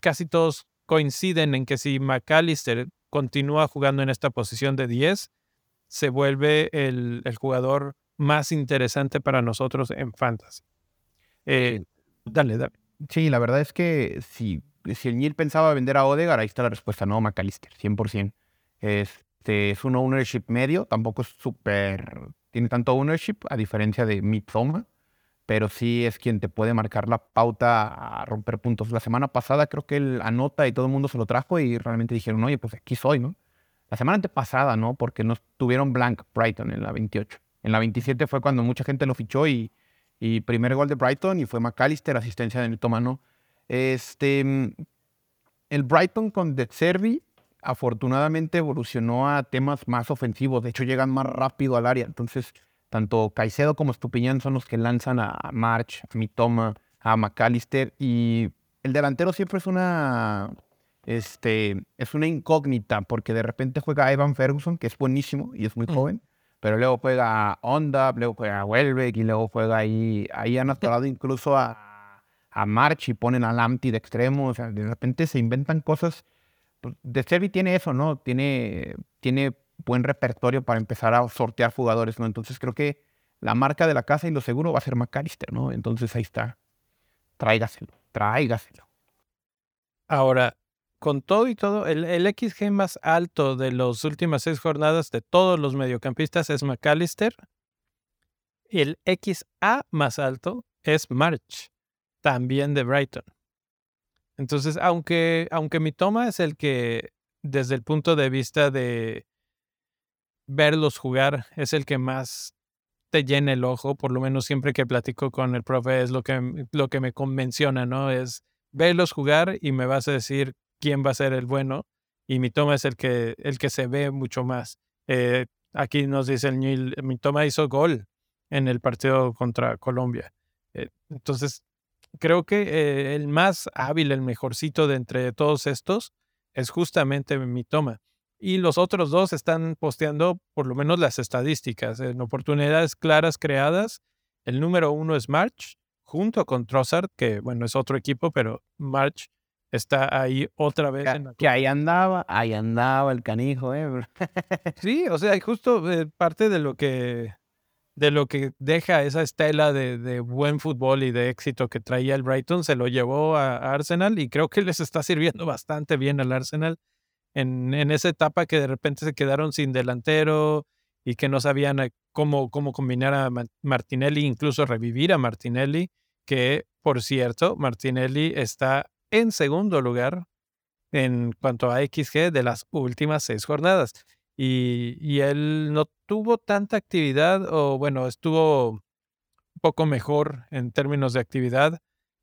casi todos coinciden en que si McAllister continúa jugando en esta posición de 10, se vuelve el, jugador más interesante para nosotros en Fantasy. Eh, dale, dale. Sí, la verdad es que si, si el Neil pensaba vender a Odegaard, ahí está la respuesta, no, McAllister, 100%. Este, es un ownership medio, tampoco es súper tiene tanto ownership, a diferencia de Mitoma, pero sí es quien te puede marcar la pauta a romper puntos. La semana pasada creo que él anota y todo el mundo se lo trajo y realmente dijeron, oye, pues aquí soy, ¿no? La semana antepasada, ¿no? Porque no tuvieron blank Brighton en la 28. En la 27 fue cuando mucha gente lo fichó y, y primer gol de Brighton y fue McAllister, asistencia de Mitoma, ¿no? Este, el Brighton con De Servi afortunadamente evolucionó a temas más ofensivos. De hecho, llegan más rápido al área. Entonces, tanto Caicedo como Estupiñán son los que lanzan a March, a Mitoma, a McAllister. Y el delantero siempre es una, este, es una incógnita, porque de repente juega a Evan Ferguson, que es buenísimo y es muy mm. joven. Pero luego juega a Onda, luego juega a Welbeck y luego juega ahí. Ahí han atorado incluso a, a March y ponen a Lamptey de extremo. O sea, de repente se inventan cosas pues, de Servi tiene eso, ¿no? Tiene, tiene buen repertorio para empezar a sortear jugadores, ¿no? Entonces creo que la marca de la casa y lo seguro va a ser McAllister, ¿no? Entonces ahí está. Tráigaselo, tráigaselo. Ahora, con todo y todo, el, XG más alto de las últimas seis jornadas de todos los mediocampistas es McAllister. Y el XA más alto es March, también de Brighton. Entonces, aunque, aunque mi toma es el que, desde el punto de vista de verlos jugar, es el que más te llena el ojo, por lo menos siempre que platico con el profe es lo que, lo que me convenciona, ¿no? Es verlos jugar y me vas a decir quién va a ser el bueno y mi toma es el que, el que se ve mucho más. Eh, aquí nos dice el mi toma hizo gol en el partido contra Colombia. Eh, entonces, creo que eh, el más hábil, el mejorcito de entre todos estos es justamente mi toma. Y los otros dos están posteando por lo menos las estadísticas en oportunidades claras creadas. El número uno es March, junto con Trossard, que bueno, es otro equipo, pero March está ahí otra vez. Que, en que ahí andaba, ahí andaba el canijo, ¿eh? sí, o sea, justo eh, parte de lo que de lo que deja esa estela de, buen fútbol y de éxito que traía el Brighton, se lo llevó a, Arsenal y creo que les está sirviendo bastante bien al Arsenal en, en, esa etapa que de repente se quedaron sin delantero y que no sabían eh, cómo, cómo combinar a Martinelli, incluso revivir a Martinelli, que por cierto, Martinelli está en segundo lugar en cuanto a XG de las últimas seis jornadas y, él no tuvo tanta actividad o bueno, estuvo un poco mejor en términos de actividad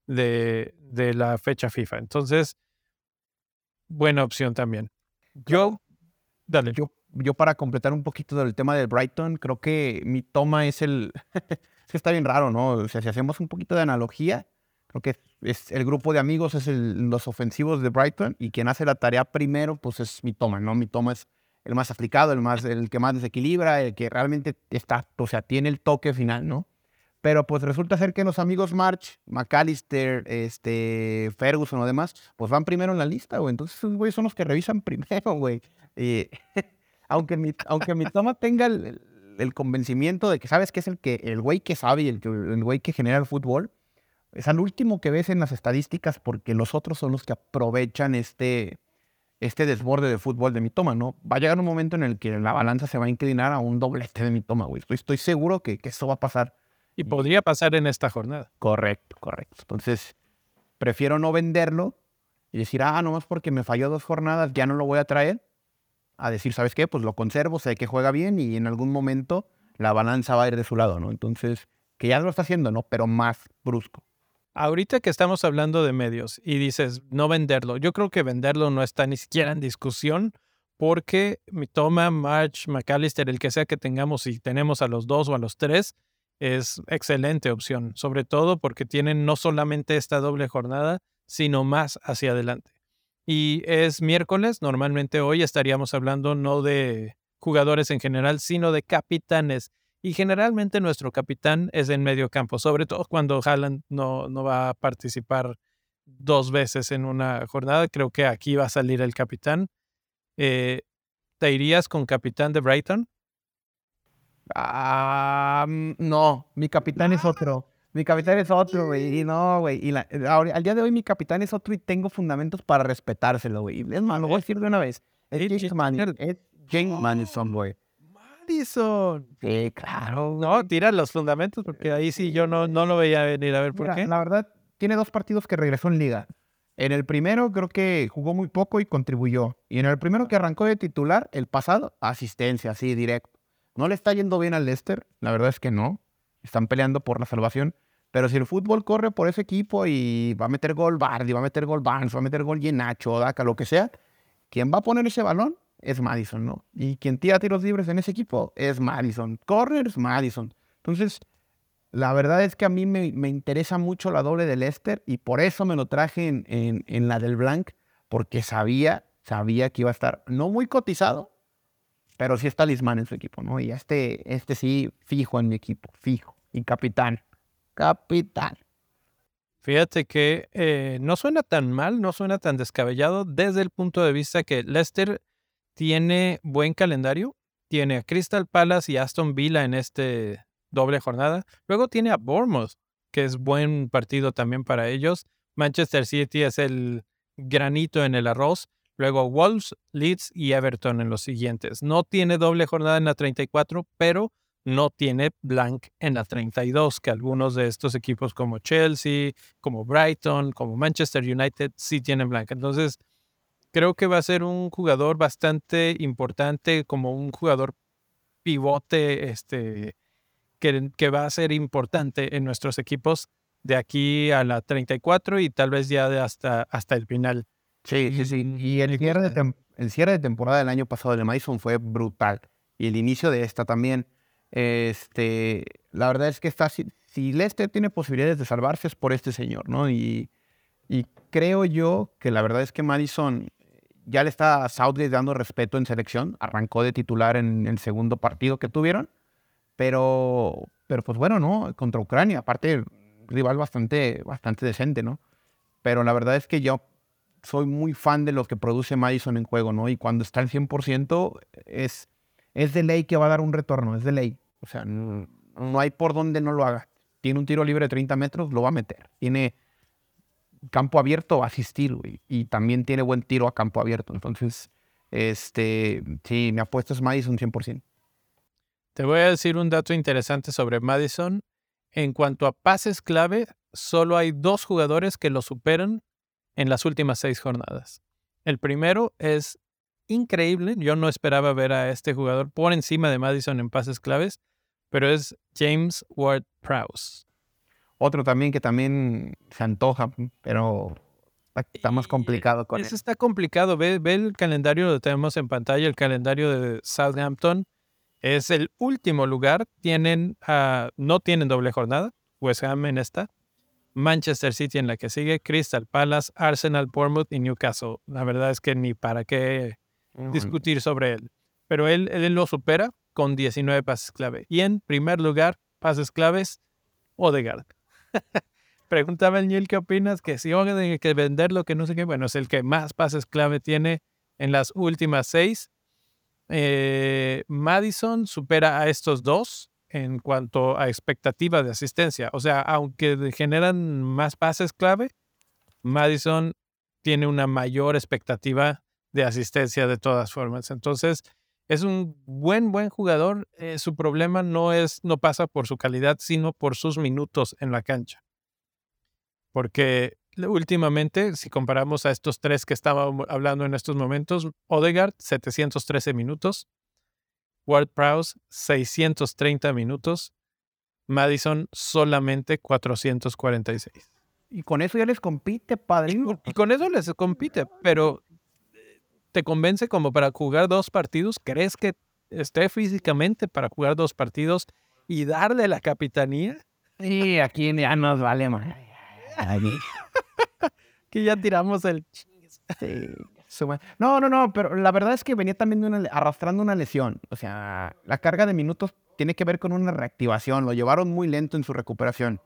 de, de la fecha FIFA. Entonces, buena opción también. Yo, dale. Yo, yo para completar un poquito del tema del Brighton, creo que mi toma es el... es que está bien raro, ¿no? O sea, si hacemos un poquito de analogía, creo que es el grupo de amigos es los ofensivos de Brighton y quien hace la tarea primero, pues es mi toma, ¿no? Mi toma es el más aplicado, el, más, el que más desequilibra, el que realmente está, o sea, tiene el toque final, ¿no? Pero pues resulta ser que los amigos March, McAllister, este, Ferguson o demás, pues van primero en la lista, güey. Entonces esos güeyes son los que revisan primero, güey. Y aunque, mi, aunque mi toma tenga el, convencimiento de que sabes que es el que el güey que sabe y el, el güey que genera el fútbol, es al último que ves en las estadísticas porque los otros son los que aprovechan este, este desborde de fútbol de mi toma, ¿no? Va a llegar un momento en el que la balanza se va a inclinar a un doblete de mi toma, güey. Estoy, seguro que, que, eso va a pasar. Y podría pasar en esta jornada. Correcto, correcto. Entonces, prefiero no venderlo y decir, ah, nomás porque me falló dos jornadas, ya no lo voy a traer. A decir, ¿sabes qué? Pues lo conservo, sé que juega bien y en algún momento la balanza va a ir de su lado, ¿no? Entonces, que ya lo está haciendo, ¿no? Pero más brusco. Ahorita que estamos hablando de medios y dices no venderlo, yo creo que venderlo no está ni siquiera en discusión porque mi toma, March, McAllister, el que sea que tengamos, si tenemos a los dos o a los tres, es excelente opción, sobre todo porque tienen no solamente esta doble jornada, sino más hacia adelante. Y es miércoles, normalmente hoy estaríamos hablando no de jugadores en general, sino de capitanes y generalmente nuestro capitán es en medio campo, sobre todo cuando Haaland no, no va a participar dos veces en una jornada. Creo que aquí va a salir el capitán. Eh, ¿Te irías con capitán de Brighton? Ah, mm, no, mi capitán es otro. Mi capitán es otro, güey. Y no, güey. Y al día de hoy mi capitán es otro y tengo fundamentos para respetárselo, güey. Es más, lo voy a decir de una vez. Es James Madison, güey. Madison. Sí, claro. No, tira los fundamentos porque ahí sí yo no, no lo veía venir. A ver, ¿por qué? La verdad, tiene dos partidos que regresó en liga. En el primero creo que jugó muy poco y contribuyó. Y en el primero que arrancó de titular, el pasado, asistencia, así, directo. No le está yendo bien al Leicester, la verdad es que no. Están peleando por la salvación. Pero si el fútbol corre por ese equipo y va a meter gol Bardi, va a meter gol Barnes, va a meter gol Yenacho, Daca, lo que sea, ¿quién va a poner ese balón? es Madison, ¿no? Y quien tira tiros libres en ese equipo es Madison. Corners, Madison. Entonces, la verdad es que a mí me, interesa mucho la doble del Leicester y por eso me lo traje en, en, la del Blanc, porque sabía, sabía que iba a estar no muy cotizado, pero sí está Lisman en su equipo, ¿no? Y este, este sí, fijo en mi equipo, fijo. Y capitán, capitán. Fíjate que eh, no suena tan mal, no suena tan descabellado desde el punto de vista que Leicester tiene buen calendario. Tiene a Crystal Palace y Aston Villa en este doble jornada. Luego tiene a Bournemouth, que es buen partido también para ellos. Manchester City es el granito en el arroz. Luego Wolves, Leeds y Everton en los siguientes. No tiene doble jornada en la 34, pero no tiene blank en la 32, que algunos de estos equipos como Chelsea, como Brighton, como Manchester United sí tienen blank. Entonces, creo que va a ser un jugador bastante importante, como un jugador pivote, este, que, va a ser importante en nuestros equipos de aquí a la 34 y tal vez ya de hasta, hasta el final. Sí, sí, sí. Y el cierre, de el cierre de temporada del año pasado de Madison fue brutal. Y el inicio de esta también. Este, la verdad es que está, si, si Leicester tiene posibilidades de salvarse es por este señor, ¿no? Y, y creo yo que la verdad es que Madison ya le está a Southgate dando respeto en selección. Arrancó de titular en el segundo partido que tuvieron. Pero, pero pues bueno, ¿no? Contra Ucrania, aparte, rival bastante, bastante decente, ¿no? Pero la verdad es que yo soy muy fan de lo que produce Madison en juego, ¿no? Y cuando está al 100% es, es de ley que va a dar un retorno, es de ley. O sea, no, hay por donde no lo haga. Tiene un tiro libre de 30 metros, lo va a meter. Tiene campo abierto, va a asistir, güey. Y también tiene buen tiro a campo abierto. Entonces, este, sí, me apuesto es Madison 100%. Te voy a decir un dato interesante sobre Madison. En cuanto a pases clave, solo hay dos jugadores que lo superan en las últimas seis jornadas. El primero es increíble. Yo no esperaba ver a este jugador por encima de Madison en pases claves, pero es James Ward Prowse. Otro también que también se antoja, pero está más complicado con Eso está complicado. Ve, ve el calendario, lo tenemos en pantalla, el calendario de Southampton. Es el último lugar. Tienen, uh, no tienen doble jornada. West Ham en esta. Manchester City en la que sigue. Crystal Palace, Arsenal, Bournemouth y Newcastle. La verdad es que ni para qué discutir sobre él. Pero él, él lo supera con 19 pases clave. Y en primer lugar, pases claves, Odegaard. Preguntaba el Neil qué opinas, que si hay que venderlo, que no sé qué. Bueno, es el que más pases clave tiene en las últimas seis. Eh, Madison supera a estos dos en cuanto a expectativa de asistencia. O sea, aunque generan más pases clave, Madison tiene una mayor expectativa de asistencia de todas formas. Entonces, es un buen, buen jugador. Eh, su problema no, es, no pasa por su calidad, sino por sus minutos en la cancha. Porque últimamente, si comparamos a estos tres que estábamos hablando en estos momentos, Odegaard, 713 minutos, Ward Prowse, 630 minutos, Madison, solamente 446. Y con eso ya les compite, padrino. Y con eso les compite, pero ¿te convence como para jugar dos partidos? ¿Crees que esté físicamente para jugar dos partidos y darle la capitanía? Sí, aquí ya nos vale más. que ya tiramos el... No, no, no, pero la verdad es que venía también arrastrando una lesión. O sea, la carga de minutos tiene que ver con una reactivación. Lo llevaron muy lento en su recuperación.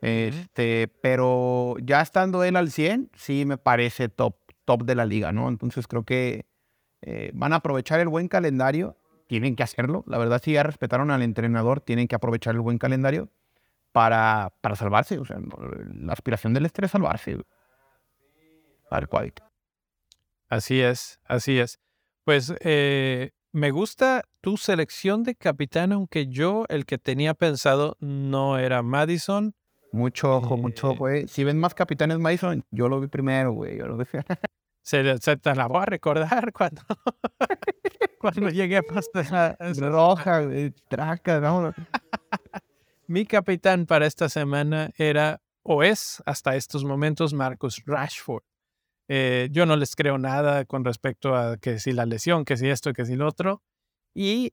Este, pero ya estando él al 100, sí me parece top top de la liga, ¿no? Entonces creo que eh, van a aprovechar el buen calendario, tienen que hacerlo. La verdad, si ya respetaron al entrenador, tienen que aprovechar el buen calendario para, para salvarse. O sea, la aspiración del estrés es salvarse. Tal cual. Así es, así es. Pues eh, me gusta tu selección de capitán, aunque yo el que tenía pensado no era Madison. Mucho ojo, mucho ojo, güey. Si ven más capitanes Madison, yo lo vi primero, güey. Yo lo vi. se, se, te la voy a recordar cuando, cuando llegué a pasar roja. Traca, vámonos. Mi capitán para esta semana era o es hasta estos momentos Marcus Rashford. Eh, yo no les creo nada con respecto a que si la lesión, que si esto, que si lo otro. Y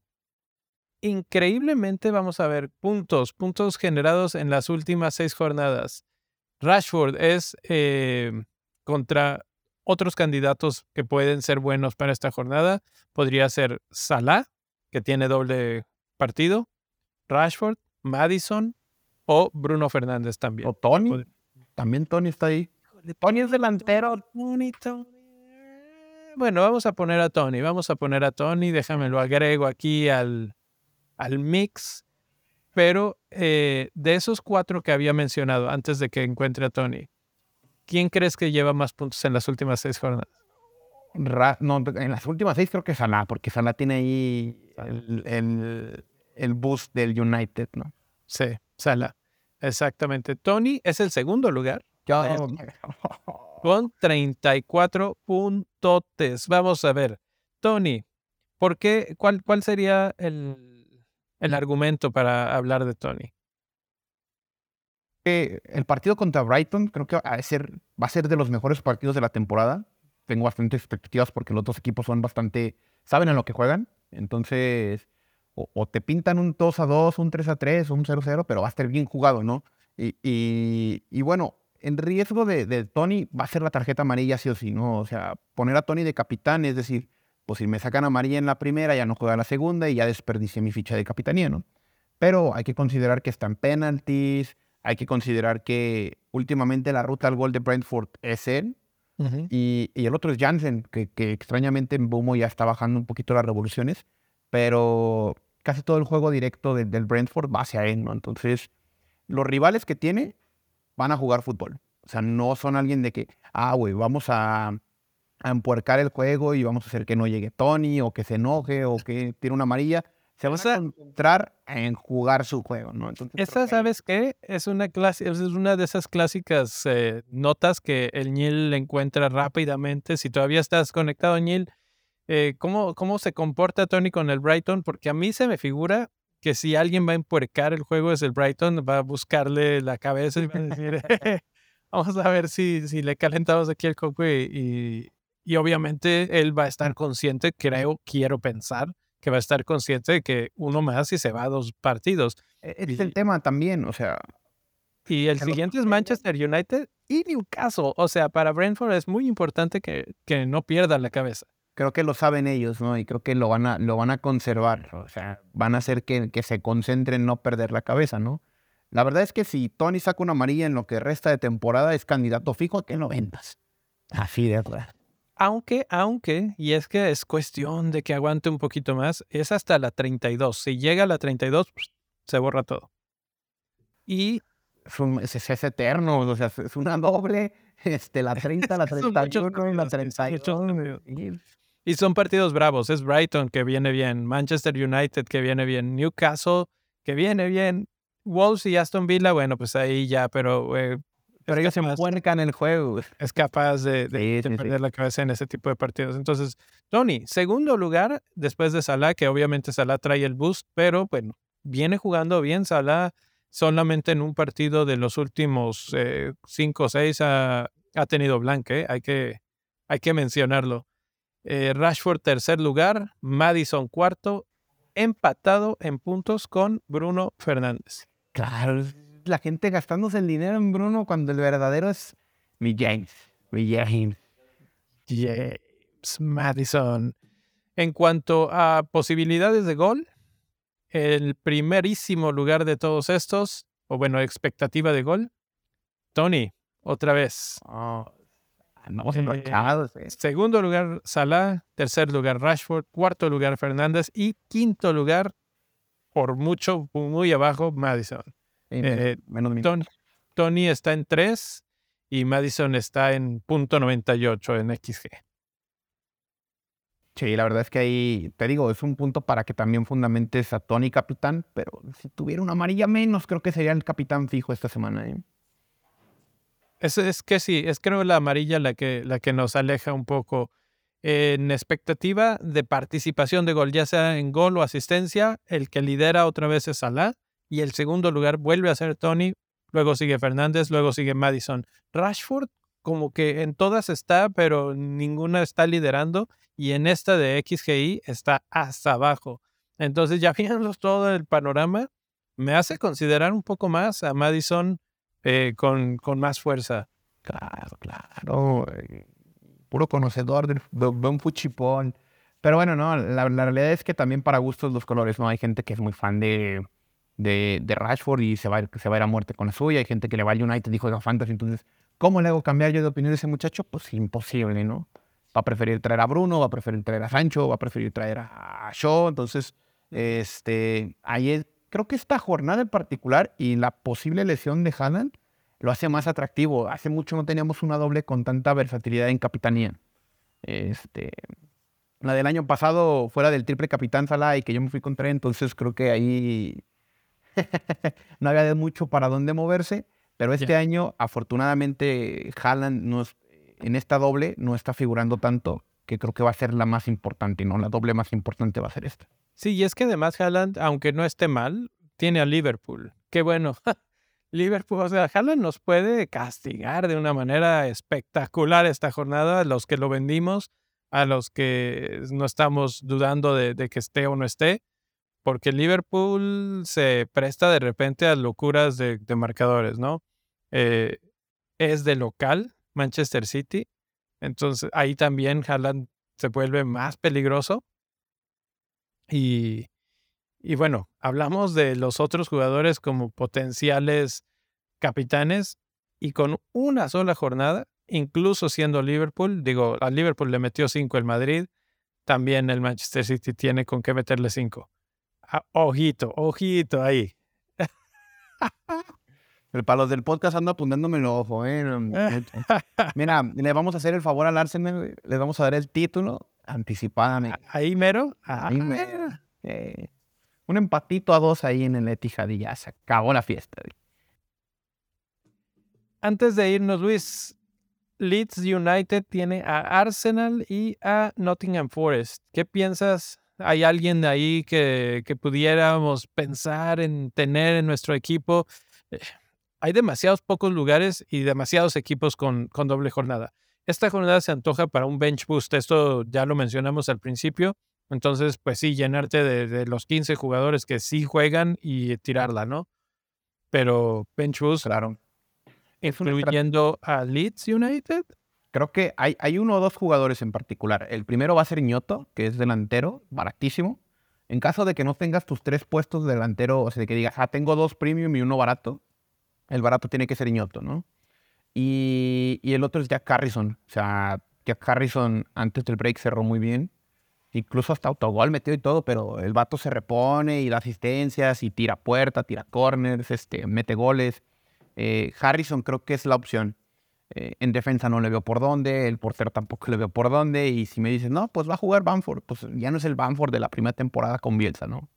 increíblemente vamos a ver puntos, puntos generados en las últimas seis jornadas. Rashford es eh, contra otros candidatos que pueden ser buenos para esta jornada. Podría ser Salah, que tiene doble partido, Rashford, Madison o Bruno Fernández también. O Tony. También Tony está ahí. Tony es delantero. Tony. Bueno, vamos a poner a Tony. Vamos a poner a Tony. Déjame lo agrego aquí al, al mix, pero eh, de esos cuatro que había mencionado antes de que encuentre a Tony, ¿quién crees que lleva más puntos en las últimas seis jornadas? no, en las últimas seis creo que Salah, porque Salah tiene ahí el, el, boost del United, ¿no? Sí, Salah. Exactamente. Tony es el segundo lugar. con 34 puntotes. Vamos a ver. Tony, ¿por qué? ¿Cuál, cuál sería el, el argumento para hablar de Tony? el partido contra Brighton creo que va a, ser, va a ser de los mejores partidos de la temporada. Tengo bastantes expectativas porque los dos equipos son bastante, saben a lo que juegan. Entonces, o, te pintan un 2 a 2, un 3 a 3, un 0 a 0, pero va a estar bien jugado, ¿no? Y, y, bueno, en riesgo de, de, Tony va a ser la tarjeta amarilla sí o sí, ¿no? O sea, poner a Tony de capitán, es decir, pues si me sacan amarilla en la primera, ya no juega la segunda y ya desperdicié mi ficha de capitanía, ¿no? Pero hay que considerar que están penalties, hay que considerar que últimamente la ruta al gol de Brentford es él, y, y, el otro es Jansen, que, que, extrañamente en Bumo ya está bajando un poquito las revoluciones, pero casi todo el juego directo del Brentford va hacia él, ¿no? Entonces, los rivales que tiene van a jugar fútbol. O sea, no son alguien de que, ah, güey, vamos a, a empuercar el juego y vamos a hacer que no llegue Tony o que se enoje o que tiene una amarilla se van a concentrar en jugar su juego, ¿no? Entonces, esta, ¿sabes qué? Es una, clase, es una de esas clásicas eh, notas que el Nil encuentra rápidamente. Si todavía estás conectado, Nil, eh, ¿cómo, ¿cómo se comporta Tony con el Brighton? Porque a mí se me figura que si alguien va a empuercar el juego es el Brighton, va a buscarle la cabeza y va a decir, vamos a ver si, si le calentamos aquí el coco y, y obviamente él va a estar consciente, creo, quiero pensar, que va a estar consciente de que uno más y se va a dos partidos. E-, es el tema también, o sea. Y el siguiente es Manchester United y Newcastle. O sea, para Brentford es muy importante que, que no pierdan la cabeza. Creo que lo saben ellos, ¿no? Y creo que lo van a, lo van a conservar. O sea, van a hacer que, que se concentren en no perder la cabeza, ¿no? La verdad es que si Tony saca una amarilla en lo que resta de temporada, es candidato fijo a que no vendas. Así de verdad. Aunque, aunque, y es que es cuestión de que aguante un poquito más, es hasta la 32. Si llega a la 32, se borra todo. Y es, es, eterno, o sea, es una doble, este, la 30, la 31 y la 32. Y son partidos bravos, es Brighton que viene bien, Manchester United que viene bien, Newcastle que viene bien, Wolves y Aston Villa, bueno, pues ahí ya, pero eh, pero ellos se en el juego. Es capaz de, perder la cabeza en ese tipo de partidos. Entonces, Tony, segundo lugar después de Salah, que obviamente Salah trae el boost, pero bueno, viene jugando bien Salah. Solamente en un partido de los últimos eh, cinco o seis ha, tenido blanque, hay, que, hay que mencionarlo. Eh, Rashford tercer lugar, Madison cuarto, empatado en puntos con Bruno Fernández. Claro, la gente gastándose el dinero en Bruno cuando el verdadero es mi James. Mi James. James Madison. En cuanto a posibilidades de gol, el primerísimo lugar de todos estos, o bueno, expectativa de gol, Tony, otra vez. Oh, eh, segundo lugar, Salah. Tercer lugar, Rashford. Cuarto lugar, Fernández. Y quinto lugar, por mucho, muy abajo, Madison. Eh, Tony, está en 3 y Madison está en punto 98 en XG. Sí, la verdad es que ahí, te digo, es un punto para que también fundamentes a Tony capitán, pero si tuviera una amarilla menos, creo que sería el capitán fijo esta semana. ¿eh? Es, que sí, es creo la amarilla la que, la que nos aleja un poco. En expectativa de participación de gol, ya sea en gol o asistencia, el que lidera otra vez es Salah y el segundo lugar vuelve a ser Tony, luego sigue Fernández, luego sigue Madison. Rashford como que en todas está, pero ninguna está liderando y en esta de XGI está hasta abajo. Entonces ya viendo todo el panorama, me hace considerar un poco más a Madison eh, con, con más fuerza. Claro, claro. Eh, puro conocedor de, un fuchipón. Pero bueno, no, la, la, realidad es que también para gustos los colores, ¿no? Hay gente que es muy fan de, de, de, Rashford y se va, a se va a ir a muerte con la suya. Hay gente que le va al United y juega Fantasy. Entonces, ¿cómo le hago cambiar yo de opinión a ese muchacho? Pues imposible, ¿no? Va a preferir traer a Bruno, va a preferir traer a Sancho, va a preferir traer a Shaw. Entonces, este, ahí creo que esta jornada en particular y la posible lesión de Haaland lo hace más atractivo. Hace mucho no teníamos una doble con tanta versatilidad en capitanía. Este, la del año pasado, fuera del triple capitán Salah y que yo me fui contra él, entonces creo que ahí no había de mucho para dónde moverse, pero este año, afortunadamente, Haaland en esta doble no está figurando tanto, que creo que va a ser la más importante, ¿no? La doble más importante va a ser esta. Sí, y es que además Haaland, aunque no esté mal, tiene a Liverpool. Qué bueno. Liverpool, o sea, Haaland nos puede castigar de una manera espectacular esta jornada, a los que lo vendimos, a los que no estamos dudando de que esté o no esté porque Liverpool se presta de repente a locuras de, marcadores, ¿no? Eh, es de local, Manchester City. Entonces ahí también Haaland se vuelve más peligroso. Y, y bueno, hablamos de los otros jugadores como potenciales capitanes y con una sola jornada, incluso siendo Liverpool, digo, a Liverpool le metió cinco el Madrid, también el Manchester City tiene con qué meterle cinco. Ah, ojito, ojito ahí. Para los del podcast ando apuntándome el ojo, ¿eh? Mira, le vamos a hacer el favor al Arsenal, le vamos a dar el título anticipadamente. Ahí mero. Ahí mero. Eh, un empatito a dos ahí en el Etihad y ya se acabó la fiesta. Antes de irnos, Luis, Leeds United tiene a Arsenal y a Nottingham Forest. ¿Qué piensas? ¿Hay alguien de ahí que, que pudiéramos pensar en tener en nuestro equipo? Eh, hay demasiados pocos lugares y demasiados equipos con, con doble jornada. Esta jornada se antoja para un bench boost. Esto ya lo mencionamos al principio. Entonces, pues sí, llenarte de, los 15 jugadores que sí juegan y tirarla, ¿no? Pero bench boost, claro. Incluyendo a Leeds United. Creo que hay, hay uno o dos jugadores en particular. El primero va a ser Ñoto, que es delantero, baratísimo. En caso de que no tengas tus tres puestos de delantero, o sea, de que digas, ah, tengo dos premium y uno barato, el barato tiene que ser Iñoto, ¿no? Y, el otro es Jack Harrison. O sea, Jack Harrison antes del break cerró muy bien. Incluso hasta autogol metió y todo, pero el vato se repone y da asistencias y tira puerta, tira corners, este, mete goles. Eh, Harrison creo que es la opción. Eh, en defensa no le veo por dónde, el portero tampoco le veo por dónde. Y si me dices, no, pues va a jugar Banford, pues ya no es el Banford de la primera temporada con Bielsa, ¿no?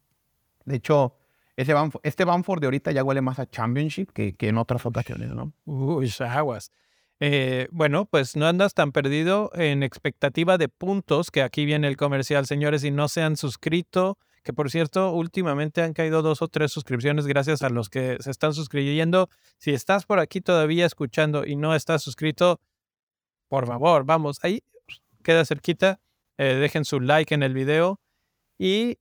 De hecho, ese este Banford de ahorita ya huele más a Championship que, en otras ocasiones, ¿no? Uy, aguas. Eh, bueno, pues no andas tan perdido en expectativa de puntos, que aquí viene el comercial, señores, y no se han suscrito, que por cierto, últimamente han caído dos o tres suscripciones gracias a los que se están suscribiendo. Si estás por aquí todavía escuchando y no estás suscrito, por favor, vamos, ahí queda cerquita, eh, dejen su like en el video y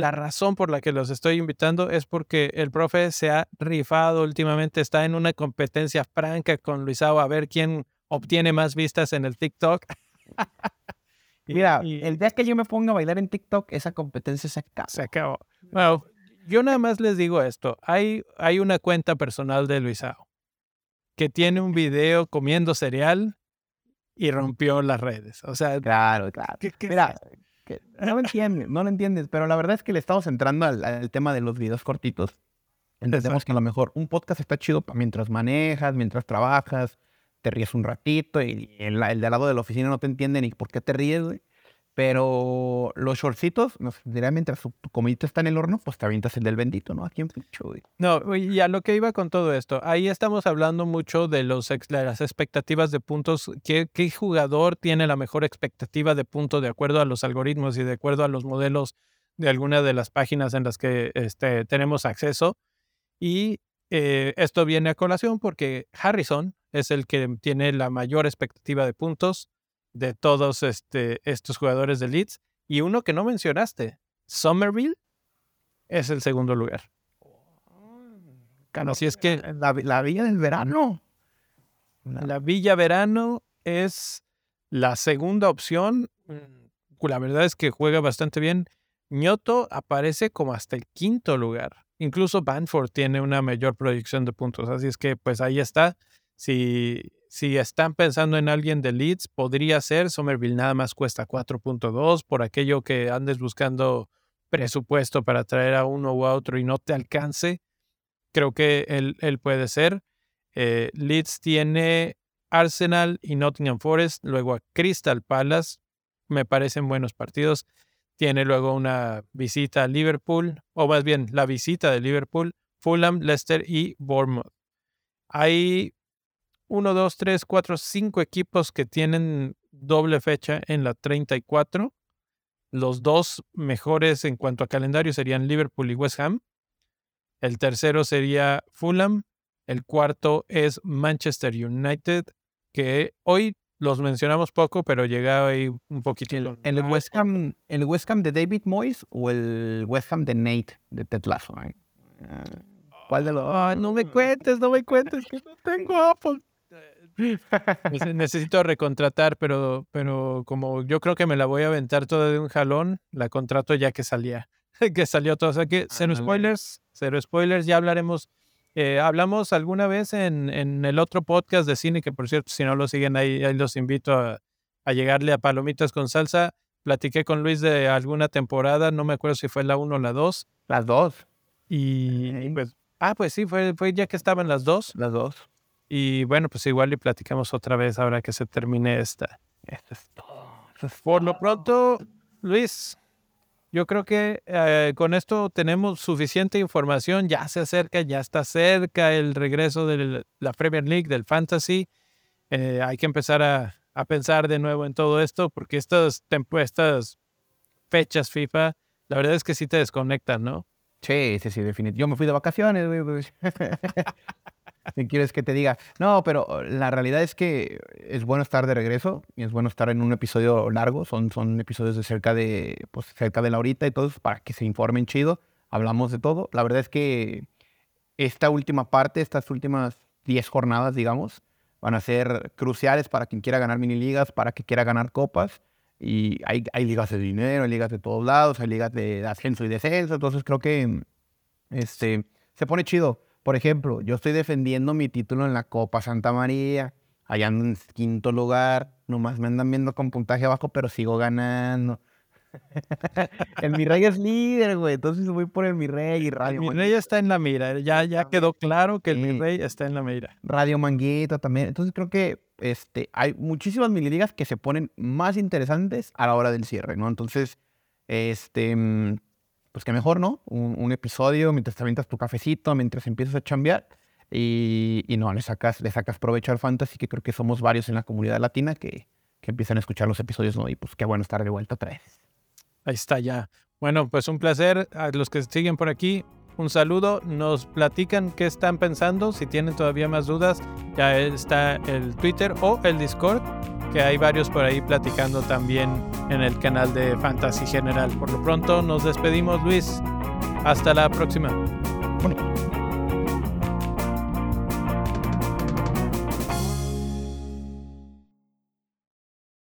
la razón por la que los estoy invitando es porque el profe se ha rifado últimamente, está en una competencia franca con Luisao a ver quién obtiene más vistas en el TikTok. Mira, el día que yo me ponga a bailar en TikTok, esa competencia se acabó. Se acabó. Bueno, yo nada más les digo esto. Hay, hay una cuenta personal de Luisao que tiene un video comiendo cereal y rompió las redes. O sea, claro, claro. Mira, no lo entiendes, no lo entiendes, pero la verdad es que le estamos entrando al, tema de los videos cortitos. Entendemos que a lo mejor un podcast está chido para mientras manejas, mientras trabajas, te ríes un ratito y el, el de al lado de la oficina no te entiende ni por qué te ríes, güey. Pero los shortcitos, no mientras tu comidito está en el horno, pues te avientas el del bendito, ¿no? Aquí en No, y a lo que iba con todo esto, ahí estamos hablando mucho de los, las expectativas de puntos. ¿Qué, ¿Qué jugador tiene la mejor expectativa de punto de acuerdo a los algoritmos y de acuerdo a los modelos de alguna de las páginas en las que este, tenemos acceso? Y eh, esto viene a colación porque Harrison es el que tiene la mayor expectativa de puntos de todos este, estos jugadores de Leeds. Y uno que no mencionaste, Somerville, es el segundo lugar. Así es que la, Villa del Verano. La Villa Verano es la segunda opción. Mm, la verdad es que juega bastante bien. Ñoto aparece como hasta el quinto lugar. Incluso Banford tiene una mayor proyección de puntos. Así es que pues ahí está. Si si están pensando en alguien de Leeds, podría ser. Somerville nada más cuesta 4.2 por aquello que andes buscando presupuesto para traer a uno u a otro y no te alcance. Creo que él, él puede ser. Eh, Leeds tiene Arsenal y Nottingham Forest, luego a Crystal Palace. Me parecen buenos partidos. Tiene luego una visita a Liverpool, o más bien la visita de Liverpool, Fulham, Leicester y Bournemouth. Hay 1, 2, 3, 4, 5 equipos que tienen doble fecha en la 34. Los dos mejores en cuanto a calendario serían Liverpool y West Ham. El tercero sería Fulham. El cuarto es Manchester United, que hoy los mencionamos poco, pero llegaba ahí un poquito. ¿El, el, West Ham, ¿El West Ham de David Moyes o el West Ham de Nate de Ted Lasso? eh? ¿Cuál de los Ah, no me cuentes, no me cuentes, que no tengo Apple. Nece- Necesito recontratar, pero, pero como yo creo que me la voy a aventar toda de un jalón, la contrato ya que salía, que salió todo. O sea que cero spoilers, cero spoilers, ya hablaremos. eh, hablamos alguna vez en, en el otro podcast de cine, que por cierto, si no lo siguen ahí, ahí los invito a, a llegarle a Palomitas con Salsa. Platiqué con Luis de alguna temporada, no me acuerdo si fue la 1 o la 2. Las dos. Y, y Ok. pues, ah, pues sí, fue, fue ya que estaban las dos. Las dos. Y bueno, pues igual y platicamos otra vez ahora que se termine esta. Esto es todo. Eso es Por lo pronto, Luis, yo creo que eh, con esto tenemos suficiente información. Ya se acerca, ya está cerca el regreso de la Premier League, del Fantasy. Eh, hay que empezar a, a pensar de nuevo en todo esto porque estas, estas fechas FIFA, la verdad es que sí te desconectan, ¿no? Sí, sí, sí, definitivamente. Yo me fui de vacaciones, pues. Si quieres que te diga. No, pero la realidad es que es bueno estar de regreso y es bueno estar en un episodio largo. Son, son episodios de cerca de, pues, cerca de la horita y todo eso para que se informen chido. Hablamos de todo. La verdad es que esta última parte, estas últimas 10 jornadas, digamos, van a ser cruciales para quien quiera ganar mini ligas, para quien quiera ganar copas. Y hay, hay ligas de dinero, hay ligas de todos lados, hay ligas de ascenso y descenso. Entonces creo que este, se pone chido. Por ejemplo, yo estoy defendiendo mi título en la Copa Santa María. Allá ando en quinto lugar. Nomás me andan viendo con puntaje abajo, pero sigo ganando. el mi rey es líder, güey. Entonces voy por el mi rey y Radio, Mi Man- rey está en la mira. Ya, ya quedó claro que el mi Sí. rey está en la mira. Radio Manguito también. Entonces creo que este, hay muchísimas mini ligas que se ponen más interesantes a la hora del cierre, ¿no? Entonces, este, mm, pues que mejor, ¿no? Un, un episodio mientras te avientas tu cafecito, mientras empiezas a chambear. Y, y no, le sacas, le sacas provecho al fantasy, que creo que somos varios en la comunidad latina que, que empiezan a escuchar los episodios, ¿no? Y pues qué bueno estar de vuelta otra vez. Ahí está ya. Bueno, pues un placer a los que siguen por aquí. Un saludo. Nos platican qué están pensando. Si tienen todavía más dudas, ya está el Twitter o el Discord, que hay varios por ahí platicando también en el canal de Fantasy General. Por lo pronto, nos despedimos, Luis. Hasta la próxima.